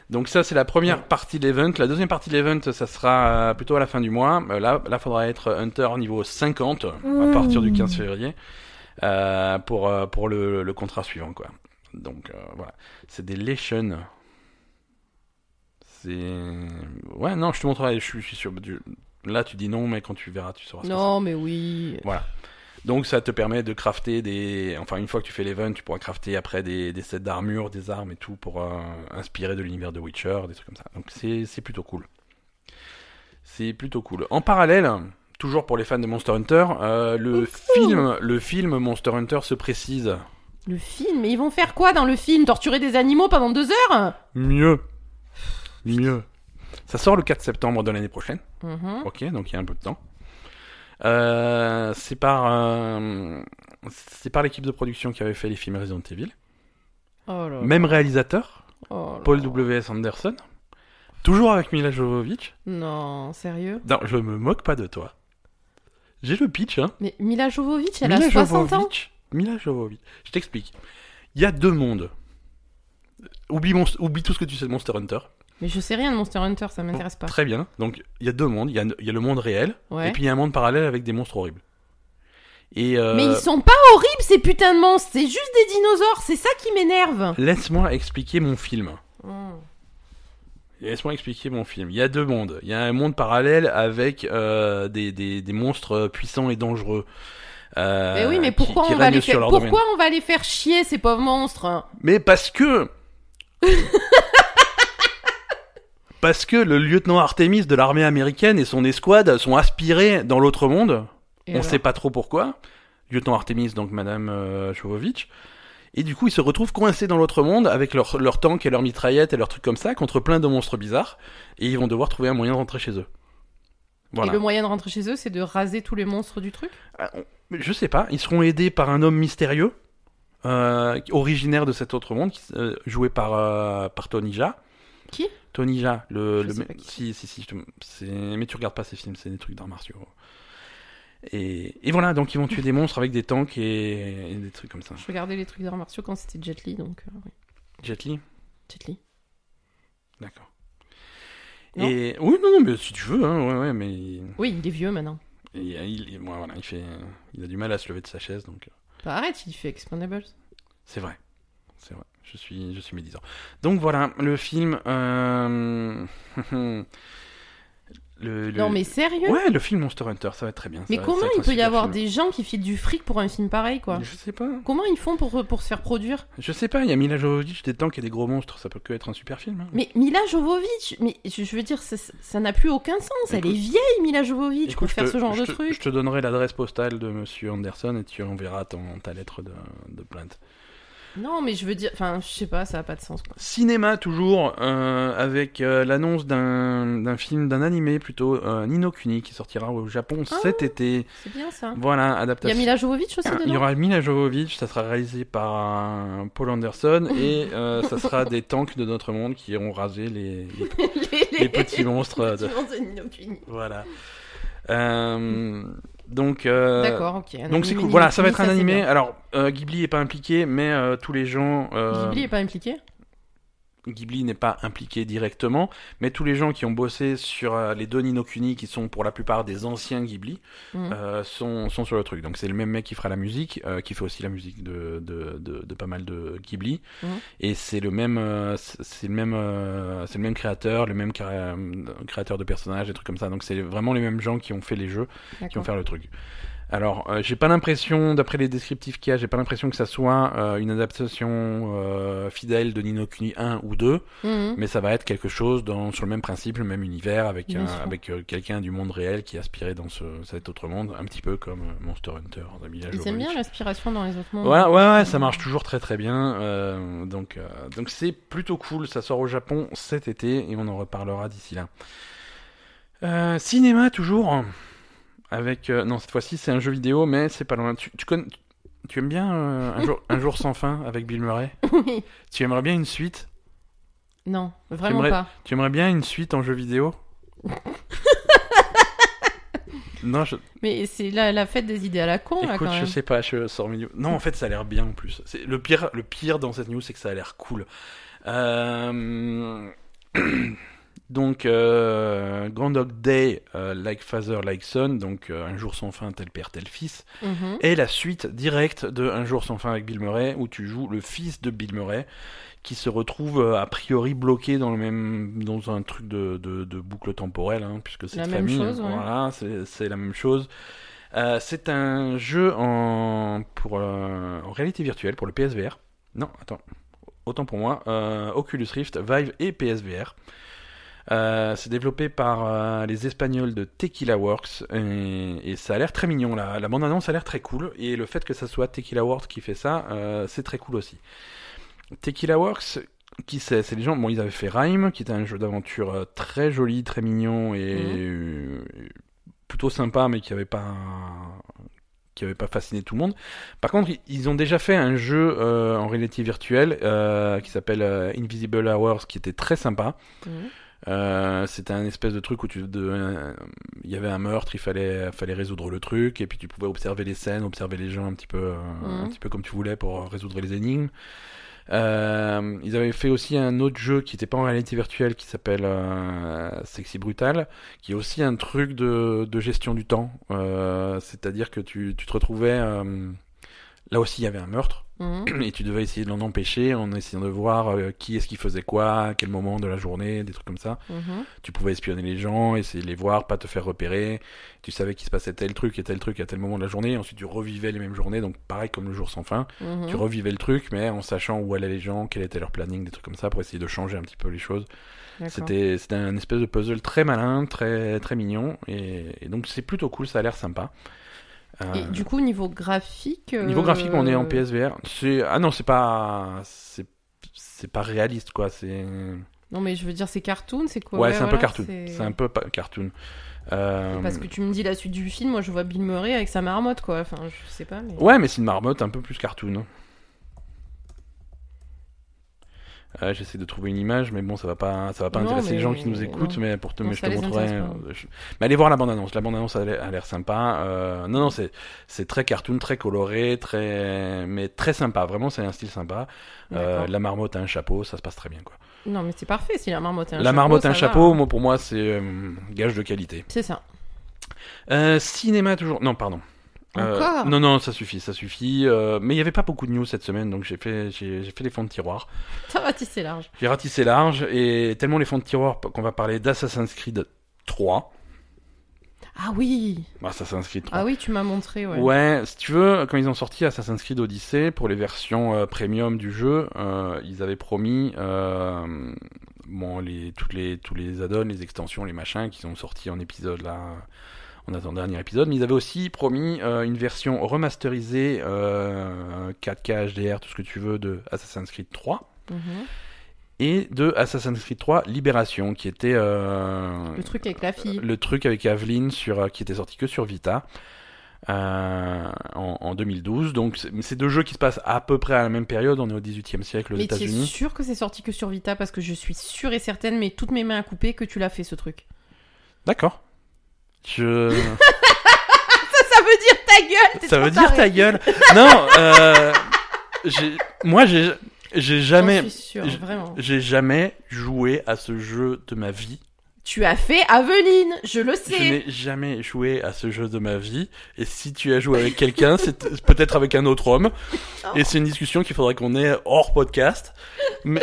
Donc ça, c'est la première partie de l'event. La deuxième partie de l'event, ça sera euh, plutôt à la fin du mois. Euh, Là, là, faudra être Hunter niveau 50 à partir du 15 février euh, pour euh, pour le, le contrat suivant, quoi. Donc euh, voilà, c'est des Legion. C'est ouais, non, je te montrerai. Je suis, je suis sûr. du- Là, tu dis non, mais quand tu verras, tu sauras. ce que Non, mais oui. voilà. Donc ça te permet de crafter des... Enfin, une fois que tu fais l'event, tu pourras crafter après des, des sets d'armure, des armes et tout pour euh, inspirer de l'univers de Witcher, des trucs comme ça. Donc c'est c'est plutôt cool. C'est plutôt cool. En parallèle, toujours pour les fans de Monster Hunter, euh, le, film, le film Monster Hunter se précise. Le film, mais ils vont faire quoi dans le film? Torturer des animaux pendant deux heures? Mieux. Mieux. Ça sort le 4 septembre de l'année prochaine. Mhm. Ok, donc il y a un peu de temps. Euh, c'est par, euh, c'est par l'équipe de production qui avait fait les films Resident Evil. Oh là Même réalisateur, Oh là Paul. W.S. Anderson. Toujours avec Mila Jovovich. Non, sérieux? Non, je me moque pas de toi. J'ai le pitch, hein. Mais Mila Jovovich, elle Mila a 60 ans Jovovich. Mila Jovovich. Je t'explique. Il y a deux mondes. Oublie, tout ce que tu sais de Monster Hunter. Mais je sais rien de Monster Hunter, ça m'intéresse pas. Très bien. Donc, il y a deux mondes. Il y a, il y a le monde réel. Ouais. Et puis, il y a un monde parallèle avec des monstres horribles. Et euh, Mais ils sont pas horribles ces putains de monstres, c'est juste des dinosaures, c'est ça qui m'énerve. Laisse-moi expliquer mon film. Hmm. Laisse-moi expliquer mon film. Il y a deux mondes. Il y a un monde parallèle avec euh, des, des, des monstres puissants et dangereux. Euh, mais oui, mais pourquoi qui on va les faire leur Pourquoi domaine. on va les faire chier ces pauvres monstres? Mais parce que Parce que le lieutenant Artemis de l'armée américaine et son escouade sont aspirés dans l'autre monde. Et on alors sait pas trop pourquoi. Lieutenant Artemis, donc Madame euh, Jovovich. Et du coup, ils se retrouvent coincés dans l'autre monde avec leur, leur tank et leurs mitraillettes et leurs trucs comme ça contre plein de monstres bizarres. Et ils vont devoir trouver un moyen de rentrer chez eux. Voilà. Et le moyen de rentrer chez eux, c'est de raser tous les monstres du truc? Ah, Je sais pas. Ils seront aidés par un homme mystérieux, euh, originaire de cet autre monde, euh, joué par, euh, par Tony. Qui? Tony Jaa, le, le si si si, je te- c'est mais tu regardes pas ces films, c'est des trucs d'arts martiaux. Et, et voilà, donc ils vont tuer des monstres avec des tanks et, et des trucs comme ça. Je regardais les trucs d'arts martiaux quand c'était Jet Li, donc euh, oui. Jet Li, Jet Li. d'accord. Et oui, non, non, mais si tu veux, hein, ouais, ouais, mais Oui, il est vieux maintenant. il, il- ouais, voilà, il fait, il a du mal à se lever de sa chaise, donc. euh, Bah, arrête, il fait Expendables. C'est vrai. C'est vrai. Je suis, je suis médisant. Donc voilà, le film. euh, le, le- Non, mais sérieux? Ouais, le film Monster Hunter, ça va être très bien. Mais ça comment il peut y avoir film. des gens qui filent du fric pour un film pareil, quoi? Je sais pas. Comment ils font pour, pour se faire produire? Je sais pas, il y a Mila Jovovich, des tanks et des gros monstres, ça peut que être un super film. hein. Mais Mila Jovovich, mais je, je veux dire, ça- n'a plus aucun sens. Elle est vieille, Mila Jovovich, Écoute, pour faire te- ce genre de te- truc. Je te donnerai l'adresse postale de Monsieur Anderson et tu enverras ton, ta lettre de, de plainte. Non, mais je veux dire, enfin, je sais pas, ça a pas de sens, quoi. Cinéma toujours, euh, avec euh, l'annonce d'un d'un film, d'un animé plutôt, euh, Nino Kuni, qui sortira au Japon Ah. cet été. C'est bien ça. Voilà, Il y a adaptation. Mila Jovovich aussi Ah, Il y dedans aura Mila Jovovich, ça sera réalisé par Paul Anderson et ça sera des tanks de notre monde qui iront raser les, les- les petits monstres. de- petits monstres de Nino Kuni. Voilà. Euh, donc, euh, D'accord, ok. un donc c'est cool. Voilà, ça va être un animé. Alors, euh, Ghibli est pas impliqué, mais euh, tous les gens. euh, Ghibli est pas impliqué? Ghibli n'est pas impliqué directement, mais tous les gens qui ont bossé sur euh, les deux Nino Kuni, qui sont pour la plupart des anciens Ghibli, Mhm. euh, sont, sont sur le truc. Donc c'est le même mec qui fera la musique, euh, qui fait aussi la musique de, de, de, de pas mal de Ghibli, Mhm. et c'est le même, c'est le même, c'est le même créateur, le même créa- créateur de personnages, des trucs comme ça. Donc c'est vraiment les mêmes gens qui ont fait les jeux, qui vont faire le truc. Alors, euh, j'ai pas l'impression, d'après les descriptifs qu'il y a, j'ai pas l'impression que ça soit euh, une adaptation euh, fidèle de Nino Kuni 1 ou 2, Mhm. mais ça va être quelque chose dans, sur le même principe, le même univers, avec, un- avec quelqu'un du monde réel qui est aspiré dans ce, cet autre monde, un petit peu comme Monster Hunter Ils aiment bien Jovovich. l'inspiration dans les autres mondes. Ouais, ouais, ouais, ça marche toujours très très bien. donc, donc c'est plutôt cool. Ça sort au Japon cet été et on en reparlera d'ici là. Euh, cinéma toujours. Avec euh, non cette fois-ci c'est un jeu vidéo mais c'est pas loin. Tu, tu connais, tu, aimes bien euh, un jour un jour sans fin avec Bill Murray? Oui. Tu aimerais bien une suite? Non, vraiment pas. Tu aimerais bien une suite en jeu vidéo? non, je, Mais c'est la, la fête des idées à la con, là, Écoute, quand je même. sais pas, je sors milieu. Non, en fait, ça a l'air bien en plus. C'est le pire, le pire dans cette news, c'est que ça a l'air cool. Euh, Donc, euh, Groundhog Day, euh, like father, like son, donc euh, un jour sans fin, tel père, tel fils, Mhm. est la suite directe de Un jour sans fin avec Bill Murray, où tu joues le fils de Bill Murray, qui se retrouve a priori bloqué dans le même, dans un truc de, de, de boucle temporelle, hein, puisque c'est La même famille. chose, ouais. Voilà, c'est la même chose. C'est un jeu en, pour, en réalité virtuelle pour le PSVR. Non, attends. Autant pour moi. Oculus Rift, Vive et PSVR. Euh, c'est développé par euh, les Espagnols de Tequila Works et, et ça a l'air très mignon. La, la bande-annonce a l'air très cool et le fait que ça soit Tequila Works qui fait ça, euh, c'est très cool aussi. Tequila Works, qui c'est? C'est les gens. Bon, ils avaient fait Rhyme, qui était un jeu d'aventure euh, très joli, très mignon et euh, plutôt sympa, mais qui avait pas qui avait pas fasciné tout le monde. Par contre, ils- ont déjà fait un jeu euh, en réalité virtuelle euh, qui s'appelle euh, Invisible Hours, qui était très sympa. Mhm. Euh, c'était un espèce de truc où tu de, euh, il y avait un meurtre, il fallait fallait résoudre le truc et puis tu pouvais observer les scènes, observer les gens un petit peu euh, un Mhm. petit peu comme tu voulais pour résoudre les énigmes. Euh, ils avaient fait aussi un autre jeu qui n'était pas en réalité virtuelle qui s'appelle euh, Sexy Brutal, qui est aussi un truc de, de gestion du temps. Euh, C'est-à-dire que tu, tu te retrouvais euh, Là aussi, il y avait un meurtre. Mhm. Et tu devais essayer de l'en empêcher en essayant de voir euh, qui est-ce qui faisait quoi, à quel moment de la journée, des trucs comme ça. Mhm. Tu pouvais espionner les gens, essayer de les voir, pas te faire repérer. Tu savais qu'il se passait tel truc et tel truc à tel moment de la journée. Ensuite, tu revivais les mêmes journées, donc pareil comme le jour sans fin. Mhm. Tu revivais le truc, mais en sachant où allaient les gens, quel était leur planning, des trucs comme ça, pour essayer de changer un petit peu les choses. C'était un espèce de puzzle très malin, très très mignon, et, et donc c'est plutôt cool, ça a l'air sympa. Euh, Et du coup, niveau graphique. Niveau graphique, on est en euh, PSVR. C'est ah non, c'est pas c'est c'est pas réaliste quoi. C'est Non, mais je veux dire, c'est cartoon, c'est quoi? Ouais, c'est un peu cartoon. c'est- C'est un peu pa- cartoon. Euh, Parce que tu me dis la suite du film, moi je vois Bill Murray avec sa marmotte, quoi. Enfin, je sais pas, mais. Ouais, mais c'est une marmotte un peu plus cartoon. Euh, J'essaie de trouver une image, mais bon, ça va pas, ça va pas Non, intéresser les gens qui nous écoutent, non. mais pour te, Non, mais je te montrerai. euh, je- Mais allez voir la bande annonce. La bande annonce a l'air sympa. Euh, non, non, c'est c'est très cartoon, très coloré, très, mais très sympa. Vraiment, c'est un style sympa. Euh, la marmotte a un chapeau, ça se passe très bien, quoi. Non, mais c'est parfait si la marmotte a un la chapeau. marmotte a un chapeau, moi, pour moi, c'est gage de qualité. C'est ça. Cinéma toujours. Non, pardon. Encore non, non, ça suffit, ça suffit. Euh, mais il n'y avait pas beaucoup de news cette semaine, donc j'ai fait, j'ai j'ai fait les fonds de tiroir. Ça va tisser large. J'ai ratissé large, et tellement les fonds de tiroir qu'on va parler d'Assassin's Creed 3. Ah oui Assassin's Creed 3. Ah oui, tu m'as montré, ouais. Ouais, si tu veux, quand ils ont sorti Assassin's Creed Odyssey pour les versions euh, premium du jeu, euh, ils avaient promis euh, bon les toutes les tous les add-ons, les extensions, les machins qui sont sortis en épisode là attendant le dernier épisode, mais ils avaient aussi promis euh, une version remasterisée euh, 4K HDR, tout ce que tu veux de Assassin's Creed 3 Mhm. et de Assassin's Creed 3 Libération qui était euh, Le truc avec la fille. le truc avec Aveline sur, euh, qui était sorti que sur Vita euh, en, en 2012. Donc c'est deux jeux qui se passent à peu près à la même période. On est au 18e siècle aux mais tu es États-Unis. sûr que c'est sorti que sur Vita? Parce que je suis sûre et certaine, mais toutes mes mains à couper, que tu l'as fait ce truc. D'accord. Je... Ça veut dire ta gueule t'es Ça veut dire ta gueule. Non, euh, j'ai- moi j'ai j'ai jamais j'ai jamais joué à ce jeu de ma vie. Tu as fait Aveline, je le Je sais. n'ai jamais joué à ce jeu de ma vie. Et si tu as joué avec quelqu'un, c'est peut-être avec un autre homme. Et c'est une discussion qu'il faudrait qu'on ait hors podcast. Mais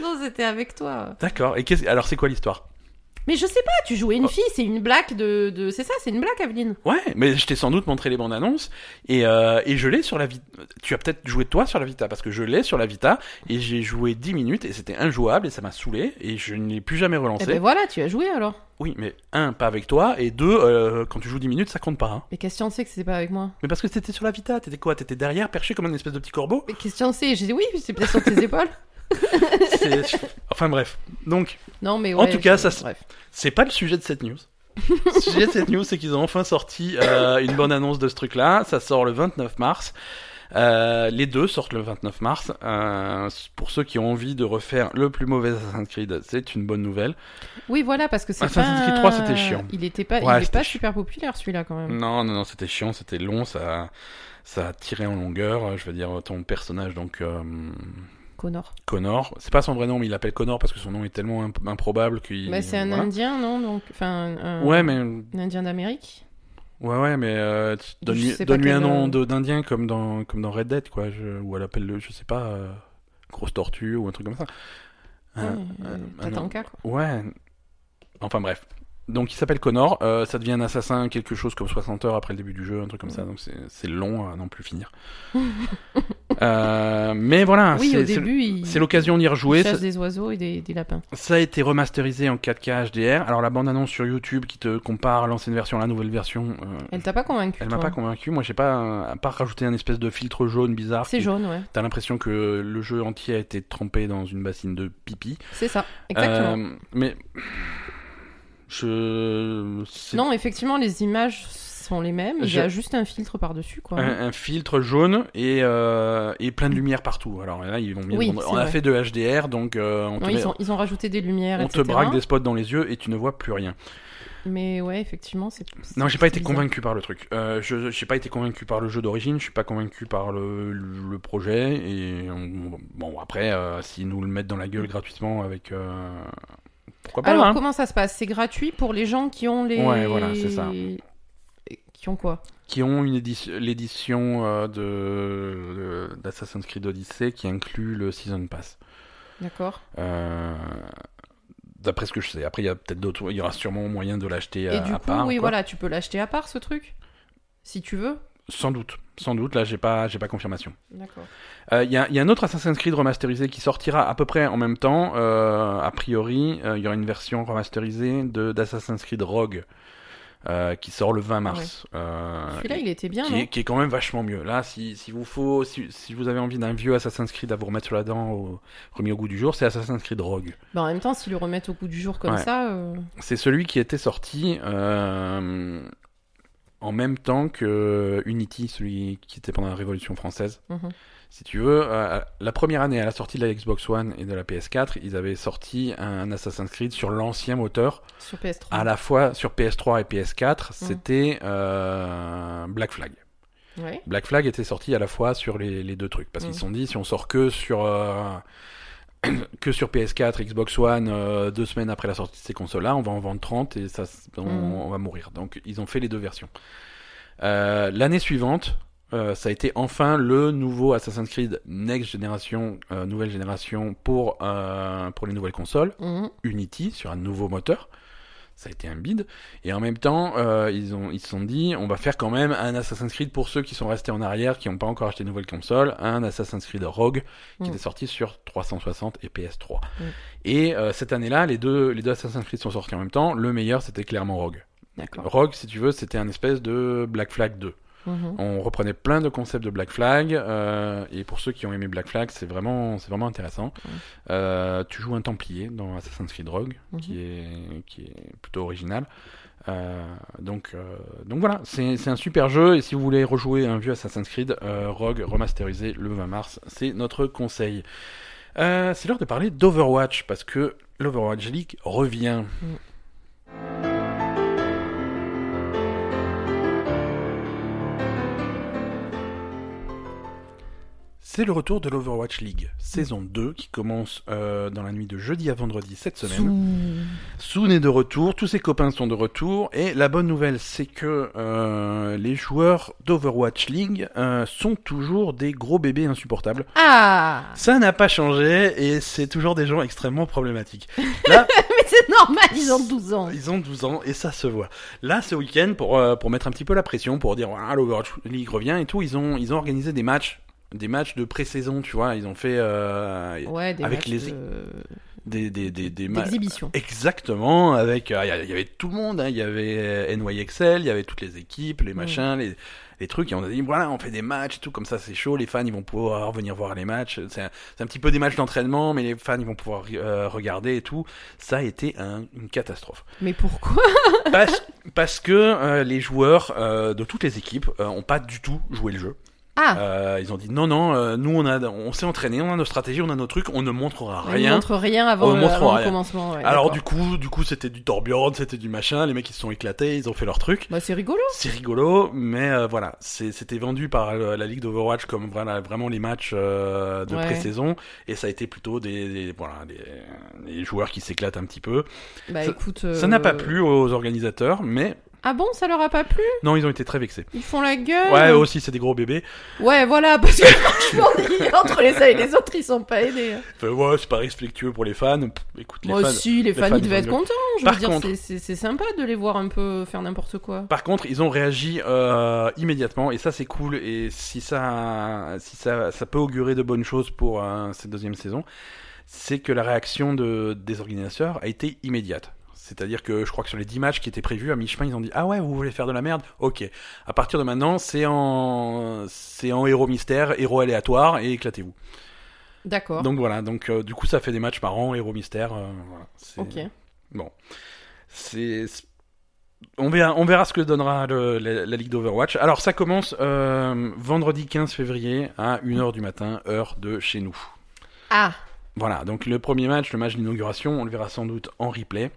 Non, c'était avec toi. d'accord. Et qu'est-ce- alors c'est quoi l'histoire? Mais je sais pas, tu jouais une Oh. fille, c'est une blague de, de... C'est ça, c'est une blague, Aveline. Ouais, mais je t'ai sans doute montré les bandes annonces et euh, et je l'ai sur la Vita. Tu as peut-être joué toi sur la Vita parce que je l'ai sur la Vita et j'ai joué 10 minutes et c'était injouable et ça m'a saoulé et je ne l'ai plus jamais relancé. Eh ben voilà, tu as joué alors. Oui, mais un pas avec toi et deux euh, quand tu joues 10 minutes ça compte pas. Hein. Mais en sais que c'était pas avec moi Mais parce que t'étais sur la Vita, t'étais quoi T'étais derrière perché comme un espèce de petit corbeau? Mais qu'est-ce en sais J'ai dit oui, c'est peut-être sur tes épaules. Enfin bref. Donc, Non, mais En tout cas, je- ça c'est pas le sujet de cette news. le sujet de cette news, c'est qu'ils ont enfin sorti euh, une bonne annonce de ce truc-là. Ça sort le 29 mars. Euh, les deux sortent le 29 mars. Euh, pour ceux qui ont envie de refaire le plus mauvais Assassin's Creed, c'est une bonne nouvelle. Oui, voilà, parce que c'est Assassin's pas... Creed 3, c'était chiant. Il était pas, Ouais, il pas chiant. super populaire celui-là quand même. Non, non, non, c'était chiant, c'était long, ça, ça a tiré en longueur. Je veux dire, ton personnage, donc euh, Connor. Connor, c'est pas son vrai nom, mais il l'appelle Connor parce que son nom est tellement imp- improbable qu'il. Bah, c'est un voilà. Indien, non Donc, enfin, un, Ouais, mais un Indien d'Amérique. Ouais, ouais, mais euh, donne-lui un nom euh, d'Indien comme dans, comme dans Red Dead, quoi. Je, ou elle appelle le, je sais pas, euh, grosse tortue ou un truc comme ça. Ouais, Un- euh, un- quoi. Ouais. Enfin bref. Donc il s'appelle Connor, euh, ça devient un assassin quelque chose comme 60 heures après le début du jeu, un truc comme ça, donc c'est long à n'en plus finir. Euh, mais voilà, Oui, c'est- l'occasion d'y il rejouer. chasse Ça, des oiseaux et des, des lapins. ça a été remasterisé en 4K HDR. Alors la bande-annonce sur YouTube qui te compare l'ancienne version à la nouvelle version, euh, Elle t'a pas convaincu elle m'a pas convaincu. Moi, j'ai pas, à part rajouter un espèce de filtre jaune bizarre. C'est jaune, ouais. T'as l'impression que le jeu entier a été trempé dans une bassine de pipi. C'est ça, exactement. Mais je, Non, effectivement, les images sont les mêmes. Il y a juste un filtre par-dessus, quoi. un, un filtre jaune et, euh, et plein de lumière partout. Alors là, ils ont mis. Oui, on, a fait de HDR, donc euh, on, met- ils, ont, ils ont rajouté des lumières, on te braque des spots dans les yeux et tu ne vois plus rien. Mais ouais, effectivement, c'est. Non, j'ai pas été bizarre. convaincu par le truc. Euh, je j'ai pas été convaincu par le jeu d'origine, je suis pas convaincu par le, le projet. Et on- bon, après, euh, s'ils nous le mettent dans la gueule gratuitement avec. euh, Pourquoi pas Alors, hein comment ça se passe? C'est gratuit pour les gens qui ont les. Ouais, voilà, c'est ça. Qui ont quoi? Qui ont une édition, l'édition euh, de, de- d'Assassin's Creed Odyssey qui inclut le Season Pass. D'accord. Euh, d'après ce que je sais. Après, il y a peut-être d'autres. Il y aura sûrement moyen de l'acheter Et à, du à coup, part. oui, quoi. voilà, tu peux l'acheter à part ce truc? Si tu veux. Sans doute. Sans doute. Là, j'ai pas, j'ai pas confirmation. D'accord. Euh, Il y, a, y a un autre Assassin's Creed remasterisé qui sortira à peu près en même temps. Euh, a priori, euh, il y aura une version remasterisée de d'Assassin's Creed Rogue qui sort le 20 mars. Celui-là, il était bien, qui, non est, qui est quand même vachement mieux. Là, si, si vous faut, si, si vous avez envie d'un vieux Assassin's Creed à vous remettre sur la dent, au, remis au goût du jour, c'est Assassin's Creed Rogue. Bah, en même temps, s'ils le remettent au goût du jour comme Ouais. ça. C'est celui qui était sorti en même temps que Unity, celui qui était pendant la Révolution française. mhm. Si tu veux, euh, la première année à la sortie de la Xbox One et de la PS4, ils avaient sorti un Assassin's Creed sur l'ancien moteur, Sur PS3. à la fois sur PS3 et PS4. C'était euh, Black Flag. Ouais. Black Flag était sorti à la fois sur les, les deux trucs parce qu'ils Mm. se sont dit si on sort que sur euh, que sur PS4, Xbox One euh, deux semaines après la sortie de ces consoles-là, on va en vendre 30 et ça s- on, on va mourir. Donc ils ont fait les deux versions. Euh, L'année suivante, euh, ça a été enfin le nouveau Assassin's Creed Next Generation, nouvelle génération pour pour les nouvelles consoles. Mhm. Unity sur un nouveau moteur. Ça a été un bid. Et en même temps, euh, ils, ont, ils se sont dit, on va faire quand même un Assassin's Creed pour ceux qui sont restés en arrière, qui n'ont pas encore acheté de nouvelle console, un Assassin's Creed Rogue qui Mm. est sorti sur 360 et PS3. Mm. Et euh, cette année-là, les deux, les deux Assassin's Creed sont sortis en même temps. Le meilleur, c'était clairement Rogue. Rogue, si tu veux, c'était un espèce de Black Flag 2. Mhm. On reprenait plein de concepts de Black Flag, euh, et pour ceux qui ont aimé Black Flag, c'est vraiment, c'est vraiment intéressant. Euh, tu joues un Templier dans Assassin's Creed Rogue, Mhm. qui est qui est plutôt original. Euh, donc donc voilà, c'est c'est un super jeu, et si vous voulez rejouer un vieux Assassin's Creed Rogue remasterisé le 20 mars, c'est notre conseil. C'est l'heure de parler d'Overwatch parce que l'Overwatch League revient. C'est le retour de l'Overwatch League, saison 2, qui commence euh, dans la nuit de jeudi à vendredi cette semaine. Soon est de retour, tous ses copains sont de retour, et la bonne nouvelle, c'est que euh, les joueurs d'Overwatch League euh, sont toujours des gros bébés insupportables. Ah Ça n'a pas changé, et c'est toujours des gens extrêmement problématiques. Là, Mais c'est normal, ils ont 12 ans. ils ont 12 ans, et ça se voit. Là, ce week-end, pour, pour mettre un petit peu la pression, pour dire, ah, l'Overwatch League revient et tout, ils ont, ils ont organisé des matchs, des matchs de pré-saison, tu vois, ils ont fait euh, Ouais, des Avec les- de- des, des, des, des ma-. Exactement, avec euh, il y avait tout le monde, hein, il y avait euh, NYXL, il y avait toutes les équipes, les Mm. machins, les, les trucs, et on a dit voilà, on fait des matchs, et tout comme ça, c'est chaud, les fans ils vont pouvoir venir voir les matchs, c'est un, petit peu des matchs d'entraînement, mais les fans ils vont pouvoir euh, regarder et tout. Ça a été un- une catastrophe. Mais pourquoi Parce, parce que les joueurs de toutes les équipes euh, ont pas du tout joué le jeu. Ah Euh, ils ont dit non non, euh, nous on a, on s'est entraîné, on a nos stratégies, on a nos trucs, on ne montrera On rien. montre rien avant, On le, montre avant le rien. commencement. ouais, Alors du coup, du coup, c'était du Torbjorn, c'était du machin. Les mecs ils se sont éclatés, ils ont fait leur truc. Bah, c'est rigolo. C'est rigolo, mais euh, voilà, c'était vendu par la ligue d'Overwatch comme voilà, vraiment les matchs euh, de Ouais. pré-saison, et ça a été plutôt des, des- voilà des, des joueurs qui s'éclatent un petit peu. Bah Ça- écoute. Ça n'a pas euh, plu aux organisateurs, mais Ah bon, ça leur a pas plu? Non, ils ont été très vexés. Ils font la gueule Ouais, aussi c'est des gros bébés. Ouais, voilà, parce que franchement, entre les uns et les autres, ils sont pas aidés. Enfin, ouais, c'est pas respectueux pour les fans. Pff, écoute, les Moi fans. aussi, les fans, fans, ils devaient être ont contents. Je Par veux dire, contre- c'est- c'est c'est sympa de les voir un peu faire n'importe quoi. Par contre, ils ont réagi euh, immédiatement et ça c'est cool et si ça si ça ça peut augurer de bonnes choses pour euh, cette deuxième saison, c'est que la réaction de des organisateurs a été immédiate. C'est-à-dire que je crois que sur les 10 matchs qui étaient prévus à mi-chemin, ils ont dit "Ah ouais, vous voulez faire de la merde? OK. À partir de maintenant, c'est en c'est en héros mystère, héros aléatoire et éclatez-vous." D'accord. Donc voilà, donc euh, du coup ça fait des matchs marrants, héros mystère euh, voilà, Ok. Bon, c'est on verra, on verra ce que donnera le- la, la ligue d'Overwatch. Alors ça commence euh, vendredi 15 février à 1h du matin, heure de chez nous. Ah Voilà, donc le premier match, le match d'inauguration, on le verra sans doute en replay.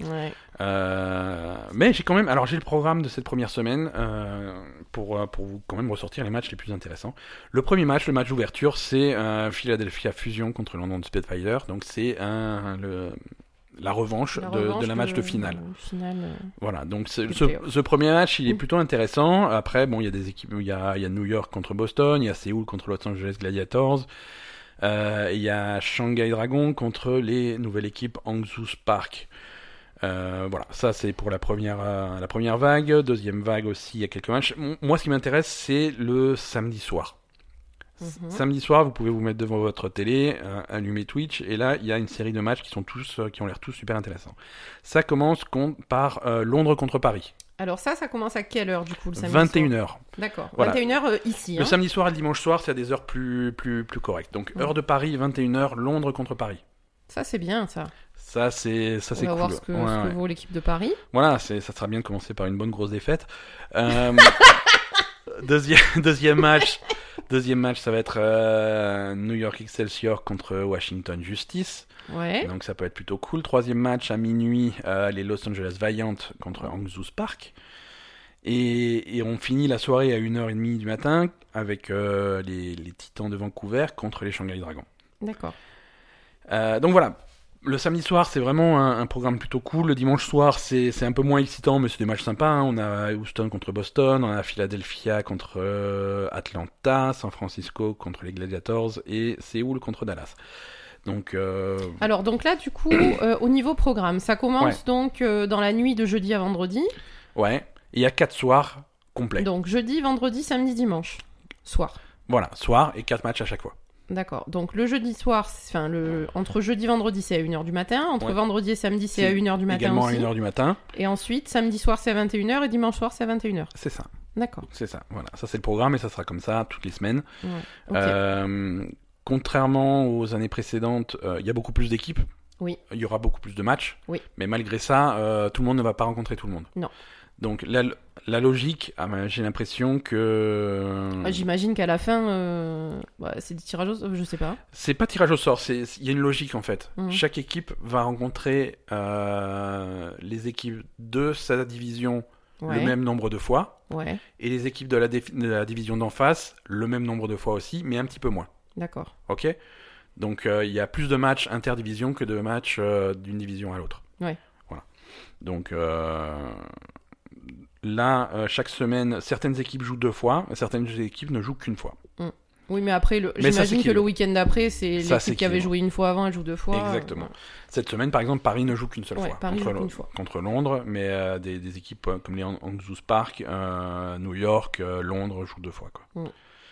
Ouais. Euh, mais j'ai quand même, alors j'ai le programme de cette première semaine euh, pour euh, pour vous quand même ressortir les matchs les plus intéressants. Le premier match, le match d'ouverture, c'est euh, Philadelphia Fusion contre London Spitfire. Donc c'est un le la revanche, La de, revanche de la match de finale. Voilà, donc ce, premier match, il est Mm. plutôt intéressant. Après, bon, il y a des équipes, il y a, il y a New York contre Boston, il y a Séoul contre Los Angeles Gladiators, euh, il y a Shanghai Dragon contre les nouvelles équipes Hangzhou Spark. Euh, voilà, ça c'est pour la première, euh, la première vague. Deuxième vague aussi, il y a quelques matchs. Moi, ce qui m'intéresse, c'est le samedi soir. Mhm. Samedi soir, vous pouvez vous mettre devant votre télé, euh, allumer Twitch, et là, il y a une série de matchs qui sont tous, qui ont l'air tous super intéressants. Ça commence par Londres contre Paris. Alors ça, ça commence à quelle heure du coup le samedi 21h. soir D'accord. Voilà. 21h euh, ici. Le hein. samedi soir et le dimanche soir, c'est à des heures plus, plus, plus correctes. Donc, Ouais. heure de Paris, 21h, Londres contre Paris. Ça c'est bien ça. Ça, c'est, ça, On c'est va cool. voir ce que, Ouais, ce que ouais. vaut l'équipe de Paris. Voilà, ça sera bien de commencer par une bonne grosse défaite. Euh, deuxième, deuxième match. Deuxième match, ça va être euh, New York Excelsior contre Washington Justice. Ouais. Donc ça peut être plutôt cool. Troisième match à minuit, euh, les Los Angeles Valiant contre Hangzhou Spark. Et, et on finit la soirée à 1h30 du matin avec euh, les, les Titans de Vancouver contre les Shanghai Dragons. D'accord. Euh, donc voilà, le samedi soir c'est vraiment un, un programme plutôt cool. Le dimanche soir c'est un peu moins excitant mais c'est des matchs sympas. hein. On a Houston contre Boston, on a Philadelphia contre euh, Atlanta, San Francisco contre les Gladiators et Séoul contre Dallas. Donc euh, Alors donc là du coup euh, au niveau programme, ça commence Ouais. donc dans la nuit de jeudi à vendredi. ouais, il y a quatre soirs complets. Donc jeudi, vendredi, samedi, dimanche. Soir. Voilà, soir et quatre matchs à chaque fois. D'accord. Donc le jeudi soir, c'est- enfin le entre jeudi et vendredi c'est à 1h du matin, entre Ouais. vendredi et samedi c'est à 1h du matin Également aussi. à 1h du matin. Et ensuite samedi soir c'est à 21h et dimanche soir c'est à 21h. C'est ça, D'accord. c'est ça. Voilà, ça c'est le programme et ça sera comme ça toutes les semaines. Ouais. Euh, contrairement aux années précédentes, euh, il y a beaucoup plus d'équipes. Oui. Il y aura beaucoup plus de matchs. Oui. Mais malgré ça, euh, tout le monde ne va pas rencontrer tout le monde. Non. Donc la, la logique, ah ben, j'ai l'impression que Ah, J'imagine qu'à la fin, euh, bah, c'est des tirages, au- je sais pas. c'est pas tirage au sort. Il y a une logique en fait. Mhm. Chaque équipe va rencontrer euh, les équipes de sa division Ouais. le même nombre de fois Ouais. et les équipes de la, défi- de la division d'en face le même nombre de fois aussi, mais un petit peu moins. D'accord. Ok? Donc euh, il y a plus de matchs interdivision que de matchs euh, d'une division à l'autre. Ouais. Voilà. Donc euh, là, euh, chaque semaine, certaines équipes jouent deux fois, certaines équipes ne jouent qu'une fois. Oui, mais après, le... J'imagine que le week-end d'après, c'est l'équipe qui avait joué une fois avant, elle joue deux fois. Exactement. euh, Cette semaine, par exemple, Paris ne joue qu'une seule Ouais, fois, Paris contre, joue qu'une Lo- fois. contre Londres, mais euh, des, des équipes euh, comme les Hang- Hangzhou Spark, euh, New York, Londres jouent deux fois. Quoi.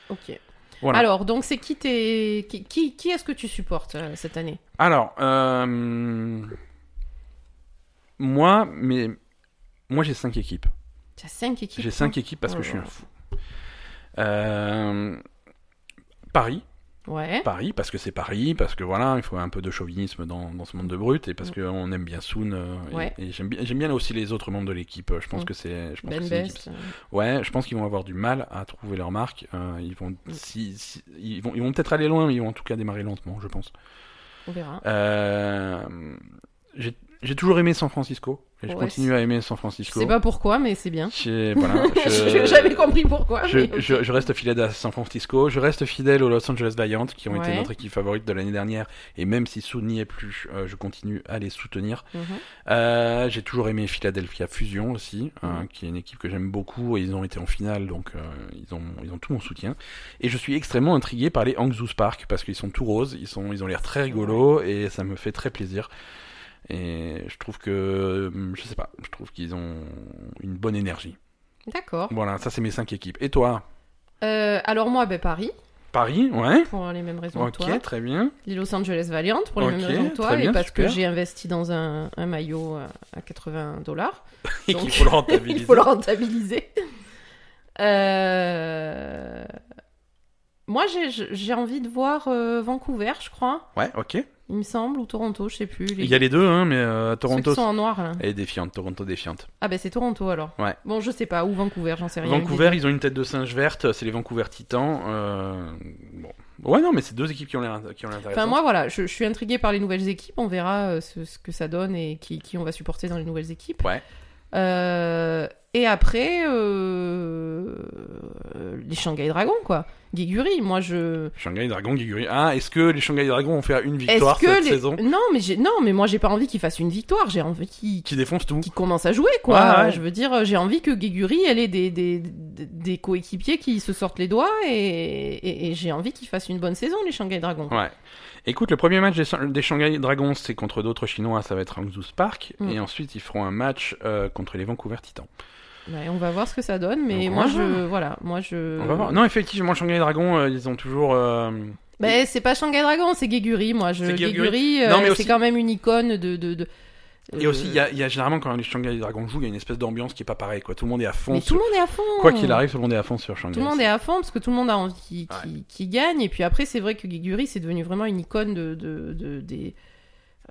Ok. Voilà. Alors, donc, c'est qui tes... Qui, qui, qui est-ce que tu supportes cette année? Alors, moi, mais moi j'ai cinq équipes. Tu as cinq équipes J'ai cinq équipes parce Oh que je suis un fou. Euh, Paris, Ouais. Paris, parce que c'est Paris, parce que voilà, il faut un peu de chauvinisme dans, dans ce monde de brut, et parce Mm. qu'on aime bien Soon, euh, et- Ouais. et, j'aime bien, aussi les autres membres de l'équipe. Je pense Mm. que c'est, je pense Ben que Best. euh, Ouais, je pense qu'ils vont avoir du mal à trouver leur marque. Euh, ils vont, Mm. si, si- ils vont, ils vont peut-être aller loin, mais ils vont en tout cas démarrer lentement, je pense. on verra. Euh, j'ai, j'ai toujours aimé San Francisco, et je Ouais, continue à aimer San Je Francisco. sais pas pourquoi, mais c'est bien. J'ai- voilà, J'ai jamais compris pourquoi. je, mais je- je reste fidèle à San Francisco, je reste fidèle aux Los Angeles Valiant, qui ont été notre équipe favorite de l'année dernière, et même si Soon n'y est plus, euh, je continue à les soutenir. Mhm. Euh, j'ai toujours aimé Philadelphia Fusion aussi, hein, Mhm. qui est une équipe que j'aime beaucoup, et ils ont été en finale, donc euh, ils, ont, ils ont tout mon soutien. Et je suis extrêmement intrigué par les Hangzhou Spark, parce qu'ils sont tout roses, ils, sont, ils ont l'air très rigolos, et ça me fait très plaisir. Et je trouve que, hum, je sais pas, je trouve qu'ils ont une bonne énergie. D'accord. Voilà, ça c'est mes cinq équipes. Et toi? Euh, alors moi, ben, Paris, Paris, ouais. pour les mêmes raisons Ok, que toi. très bien. Les Los Angeles Valiant, pour les Ok, mêmes raisons que toi. très bien, et parce super. que j'ai investi dans un, un maillot à- à 80 dollars. Et qu'il faut le rentabiliser. Il faut le rentabiliser. Euh, Moi, j'ai- j'ai envie de voir euh, Vancouver, je crois, Ouais, ok. Il me semble, ou Toronto, je sais plus. Les... Il y a les deux, hein, mais euh, Ceux Toronto. qui sont en noir, là. Elle est défiante, Toronto défiante. Ah, ben c'est Toronto alors. Ouais. Bon, je sais pas, ou Vancouver, j'en sais rien. Vancouver, ils ont une tête de singe verte, c'est les Vancouver Titans. euh, Bon. Ouais, non, mais c'est deux équipes qui ont l'air intéressantes. Enfin, moi, voilà, je, je suis intriguée par les nouvelles équipes. On verra euh, ce, ce que ça donne et qui, qui on va supporter dans les nouvelles équipes. Ouais. Euh, et après, les Shanghai Dragons, quoi. Guiguri. Moi, je. Shanghai Dragon, Guiguri. Ah, est-ce que les Shanghai Dragons vont faire une victoire que cette les... saison? Non, mais j'ai non, mais moi j'ai pas envie qu'ils fassent une victoire. J'ai envie qu'ils Qui défonce tout qu'ils commencent à jouer, quoi. Ouais. Je veux dire, j'ai envie que Guiguri, elle ait des des, des, des coéquipiers qui se sortent les doigts et, et, et j'ai envie qu'ils fassent une bonne saison, les Shanghai Dragons. Ouais. Écoute, le premier match des, des Shanghai Dragons, c'est contre d'autres Chinois, ça va être Hangzhou Spark. Mm. Et ensuite, ils feront un match euh, contre les Vancouver Titans. Ouais, on va voir ce que ça donne, mais Donc, moi je voilà, moi je. On va voir. Non, effectivement, Shanghai Dragons, euh, ils ont toujours. euh, Ben, c'est pas Shanghai Dragon, c'est Guiguri. Moi, je euh, mais c'est aussi- quand même une icône de. de, de Et euh, aussi, il y a, il y a généralement quand les Shanghai Dragons jouent, il y a une espèce d'ambiance qui est pas pareille. Quoi. Tout le monde est à fond. Mais sur- tout le monde est à fond. Quoi qu'il arrive, tout le monde est à fond sur Shanghai. Tout le monde est à fond parce que tout le monde a envie qu'il Ouais. gagne. Et puis après, c'est vrai que Guiguri, c'est devenu vraiment une icône de, de, de, des,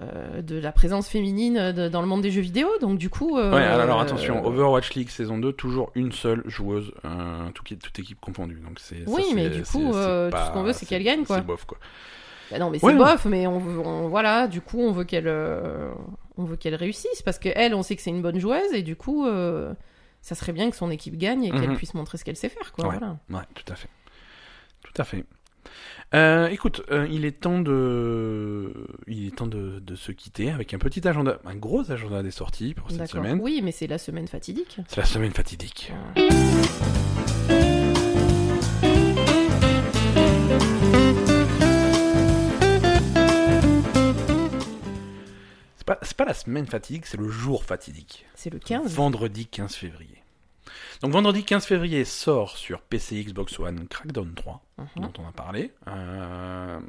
euh, de la présence féminine de- dans le monde des jeux vidéo. Donc du coup. euh, Ouais, alors attention, euh, Overwatch League saison 2, toujours une seule joueuse, euh, tout, toute équipe confondue. Donc c'est, Oui, mais du coup, euh, tout ce qu'on veut, c'est qu'elle gagne, quoi. C'est bof, quoi. bah non, mais c'est bof, mais on, on- voilà, du coup, on veut qu'elle euh, on veut qu'elle réussisse parce qu'elle, on sait que c'est une bonne joueuse et du coup, euh, ça serait bien que son équipe gagne et qu'elle Mhm. puisse montrer ce qu'elle sait faire, quoi. Ouais. Voilà. Ouais, tout à fait. Tout à fait. Euh, écoute, euh, il est temps de, il est temps de, de se quitter avec un petit agenda, un gros agenda des sorties pour cette semaine. Oui, mais c'est la semaine fatidique. C'est la semaine fatidique. C'est pas, c'est pas la semaine fatidique, c'est le jour fatidique. C'est le 15. Vendredi 15 février. Donc vendredi 15 février sort sur PC, Xbox One, Crackdown 3, Mhm. dont on a parlé. Euh,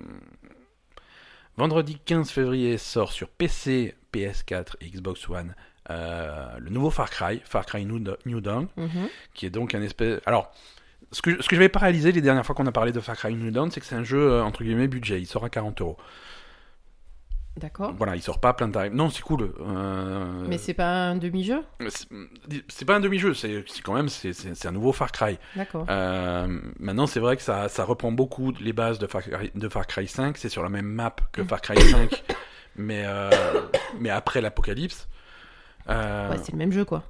Vendredi 15 février sort sur PC, PS4 et Xbox One euh, le nouveau Far Cry, Far Cry New, New Dawn, Mhm. qui est donc un espèce... Alors, ce que, ce que je n'avais pas réalisé les dernières fois qu'on a parlé de Far Cry New Dawn, c'est que c'est un jeu, euh, entre guillemets, budget. Il sort à 40 euros. D'accord. Voilà, il sort pas à plein tarif. Non, c'est cool. euh, Mais c'est pas un demi-jeu? C'est- pas un demi-jeu, c'est quand même c'est un nouveau Far Cry. D'accord. Euh, maintenant, c'est vrai que ça, ça reprend beaucoup les bases de Far Cry, de Far Cry 5. C'est sur la même map que Far Cry 5, mais, euh, mais après l'apocalypse. Euh, Ouais, c'est le même jeu, quoi.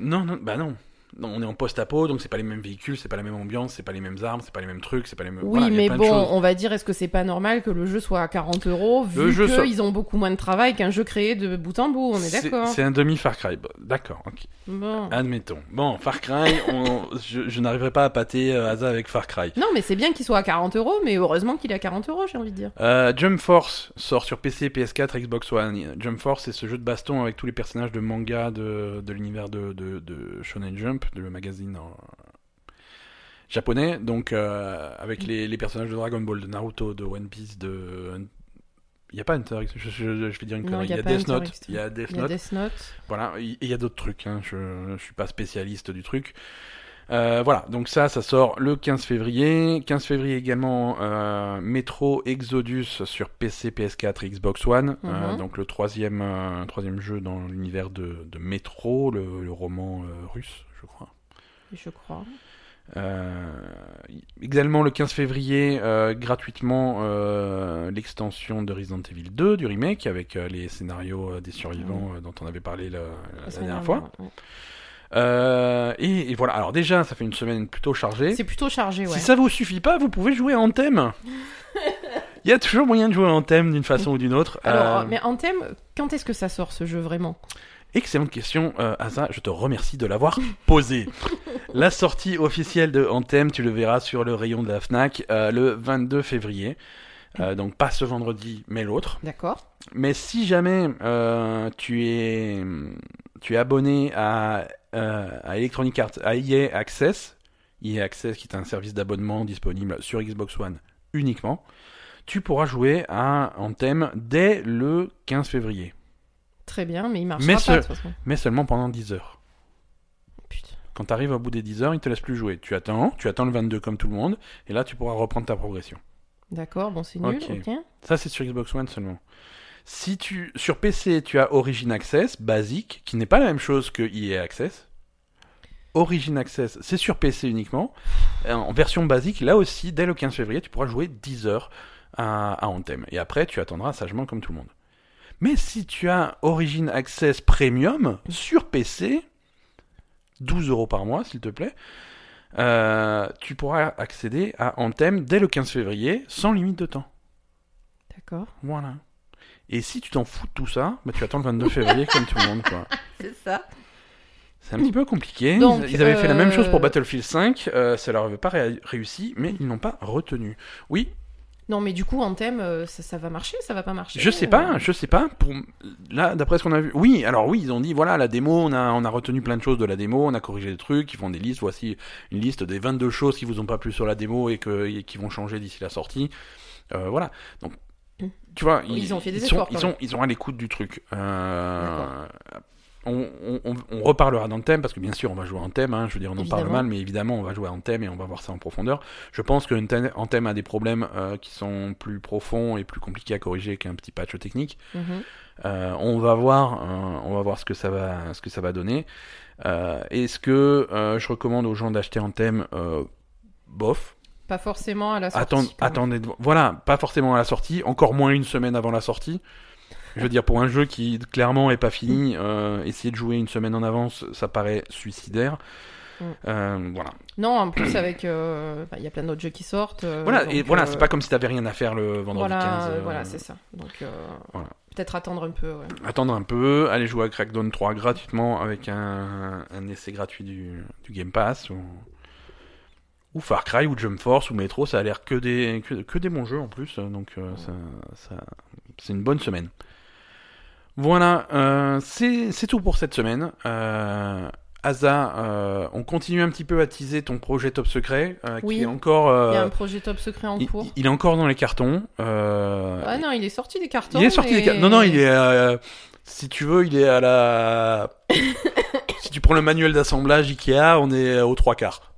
non, non, bah non. On est en post-apo, donc c'est pas les mêmes véhicules, c'est pas la même ambiance, c'est pas les mêmes armes, c'est pas les mêmes trucs, c'est pas les mêmes. Oui, voilà, mais bon, on va dire, est-ce que c'est pas normal que le jeu soit à 40 euros vu qu'ils soit- ont beaucoup moins de travail qu'un jeu créé de bout en bout On est d'accord. C'est un demi Far Cry. D'accord, ok. Bon. Admettons. Bon, Far Cry, on- je, je n'arriverai pas à pâter euh, Asa avec Far Cry. Non, mais c'est bien qu'il soit à 40 euros, mais heureusement qu'il est à 40 euros, j'ai envie de dire. Euh, Jump Force sort sur PC, PS4, Xbox One. Jump Force, c'est ce jeu de baston avec tous les personnages de manga de, de l'univers de, de, de Shonen Jump, de le magazine en- japonais. Donc, euh, avec les, les personnages de Dragon Ball, de Naruto, de One Piece, de. Il n'y a pas Hunter x je, je, je vais dire une connerie. il y y a Death Note. Il y a Death Note. Voilà, il y a d'autres trucs, hein, je, je suis pas spécialiste du truc. Euh, voilà, donc ça, ça sort le 15 février. 15 février également, euh, Metro Exodus sur PC, PS4 et Xbox One. Euh, Mhm. donc le troisième, troisième jeu dans l'univers de, de Metro, le, le roman russe, je crois. Je crois. Euh, également le 15 février, euh, gratuitement, euh, l'extension de Resident Evil 2 du remake avec euh, les scénarios des survivants euh, dont on avait parlé la, la La semaine dernière fois. ouais. Euh, et, et voilà, alors déjà, ça fait une semaine plutôt chargée. C'est plutôt chargé, ouais. Si ça vous suffit pas, vous pouvez jouer en thème. Il y a toujours moyen de jouer en thème d'une façon ou d'une autre. Alors, Euh, mais en thème, quand est-ce que ça sort ce jeu vraiment? Excellente question, euh, Asa, je te remercie de l'avoir posée. la sortie officielle de Anthem, tu le verras sur le rayon de la FNAC euh, le 22 février. Euh, donc pas ce vendredi, mais l'autre. D'accord. Mais si jamais euh, tu es tu es abonné à, à Electronic Arts, à EA Access, EA Access qui est un service d'abonnement disponible sur Xbox One uniquement, tu pourras jouer à Anthem dès le 15 février, Très bien, mais il marchera Mais pas ce- de toute façon. mais seulement pendant 10 heures. Putain. Quand tu arrives au bout des 10 heures, il te laisse plus jouer. Tu attends, tu attends le 22 comme tout le monde, et là tu pourras reprendre ta progression. D'accord, bon, c'est nul, Ok. ok. Ça, c'est sur Xbox One seulement. Si tu sur PC, tu as Origin Access basique, qui n'est pas la même chose que EA Access. Origin Access, c'est sur PC uniquement. Euh, En version basique, là aussi, dès le 15 février, tu pourras jouer 10 heures à, à Anthem. Et après, tu attendras sagement comme tout le monde. Mais si tu as Origin Access Premium sur PC, 12 euros par mois, s'il te plaît, euh, tu pourras accéder à Anthem dès le 15 février sans limite de temps. D'accord. Voilà. Et si tu t'en fous de tout ça, bah, tu attends le 22 février comme tout le monde. quoi. C'est ça. C'est un petit peu compliqué. Donc, ils, ils avaient fait la même chose pour euh, Battlefield 5, euh, ça leur avait pas ré- réussi, mais ils n'ont pas retenu. Oui, Non, mais du coup, en thème, euh, ça, ça va marcher, ça va pas marcher je sais euh, pas, je sais pas. Pour là, d'après ce qu'on a vu, oui. Alors oui, ils ont dit voilà la démo, on a on a retenu plein de choses de la démo, on a corrigé des trucs, ils font des listes. Voici une liste des 22 choses qui vous ont pas plu sur la démo et que et qui vont changer d'ici la sortie. Euh, voilà. Donc Mm. tu vois, Ils ont fait des sont, efforts, Ils quand sont, ils sont à l'écoute du truc. Euh, on, on, on- on reparlera dans le thème parce que bien sûr on va jouer en thème. Hein, je veux dire on en parle mal, mais évidemment on va jouer en thème et on va voir ça en profondeur. Je pense que en thème a des problèmes euh, qui sont plus profonds et plus compliqués à corriger qu'un petit patch technique. Mhm. Euh, on va voir, euh, on va voir ce que ça va, ce que ça va donner. Est-ce que je recommande aux gens d'acheter en thème bof? Pas forcément à la sortie. Attendez, de- voilà, pas forcément à la sortie, encore moins une semaine avant la sortie. Je veux dire, pour un jeu qui clairement est pas fini, euh, essayer de jouer une semaine en avance, ça paraît suicidaire. Mm. Euh, voilà. Non, en plus, avec. euh, bah, Il y a plein d'autres jeux qui sortent. euh, Voilà, donc, et voilà, c'est pas comme si t'avais rien à faire le vendredi Voilà, 15. euh, euh, voilà c'est ça. Donc, voilà. peut-être attendre un peu. ouais. attendre un peu, aller jouer à Crackdown 3 gratuitement avec un, un essai gratuit du, du Game Pass ou, ou Far Cry ou Jump Force ou Metro, ça a l'air que des, que, que des bons jeux en plus, donc ça, ça- c'est une bonne semaine. Voilà, euh, c'est tout pour cette semaine. Euh, Asa, euh, on continue un petit peu à teaser ton projet top secret, euh, Oui. qui est encore, euh, Il y a un projet top secret en il, cours. il est encore dans les cartons. Ah non, il est sorti des cartons. il est sorti des cartons. Non, non, il est. si tu veux, il est à la. si tu prends le manuel d'assemblage Ikea, on est aux trois quarts.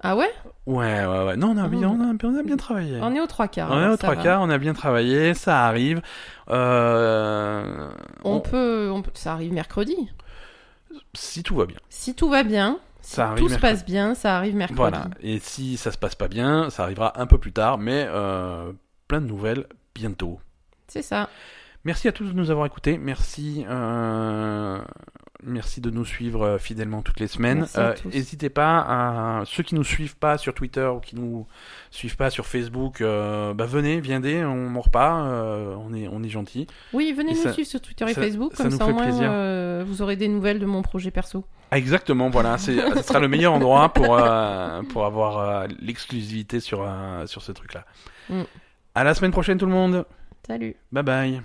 Ah ouais? Ouais, ouais, ouais. Non, on a, bien, on a, on a bien travaillé. On est aux trois quarts. On est aux trois quarts, on a bien travaillé, ça arrive. Euh, On, on- peut, on peut- Ça arrive mercredi. Si tout va bien. Si tout va bien, si Ça arrive tout se mercredi. passe bien, ça arrive mercredi. Voilà. Et si ça se passe pas bien, ça arrivera un peu plus tard, mais euh, plein de nouvelles bientôt. C'est ça. Merci à tous de nous avoir écoutés. Merci, euh, merci de nous suivre euh, fidèlement toutes les semaines. Euh. N'hésitez pas à ceux qui nous suivent pas sur Twitter ou qui nous suivent pas sur Facebook, euh, bah venez, viendez, on mord pas, euh, on est on est gentil. Oui, venez Et nous ça- suivre sur Twitter et ça- Facebook, ça comme nous ça au moins plaisir. vous aurez des nouvelles de mon projet perso. Ah, exactement, voilà, ce sera le meilleur endroit pour pour avoir l'exclusivité sur sur ce truc là. Mm. À la semaine prochaine tout le monde. Salut Bye bye.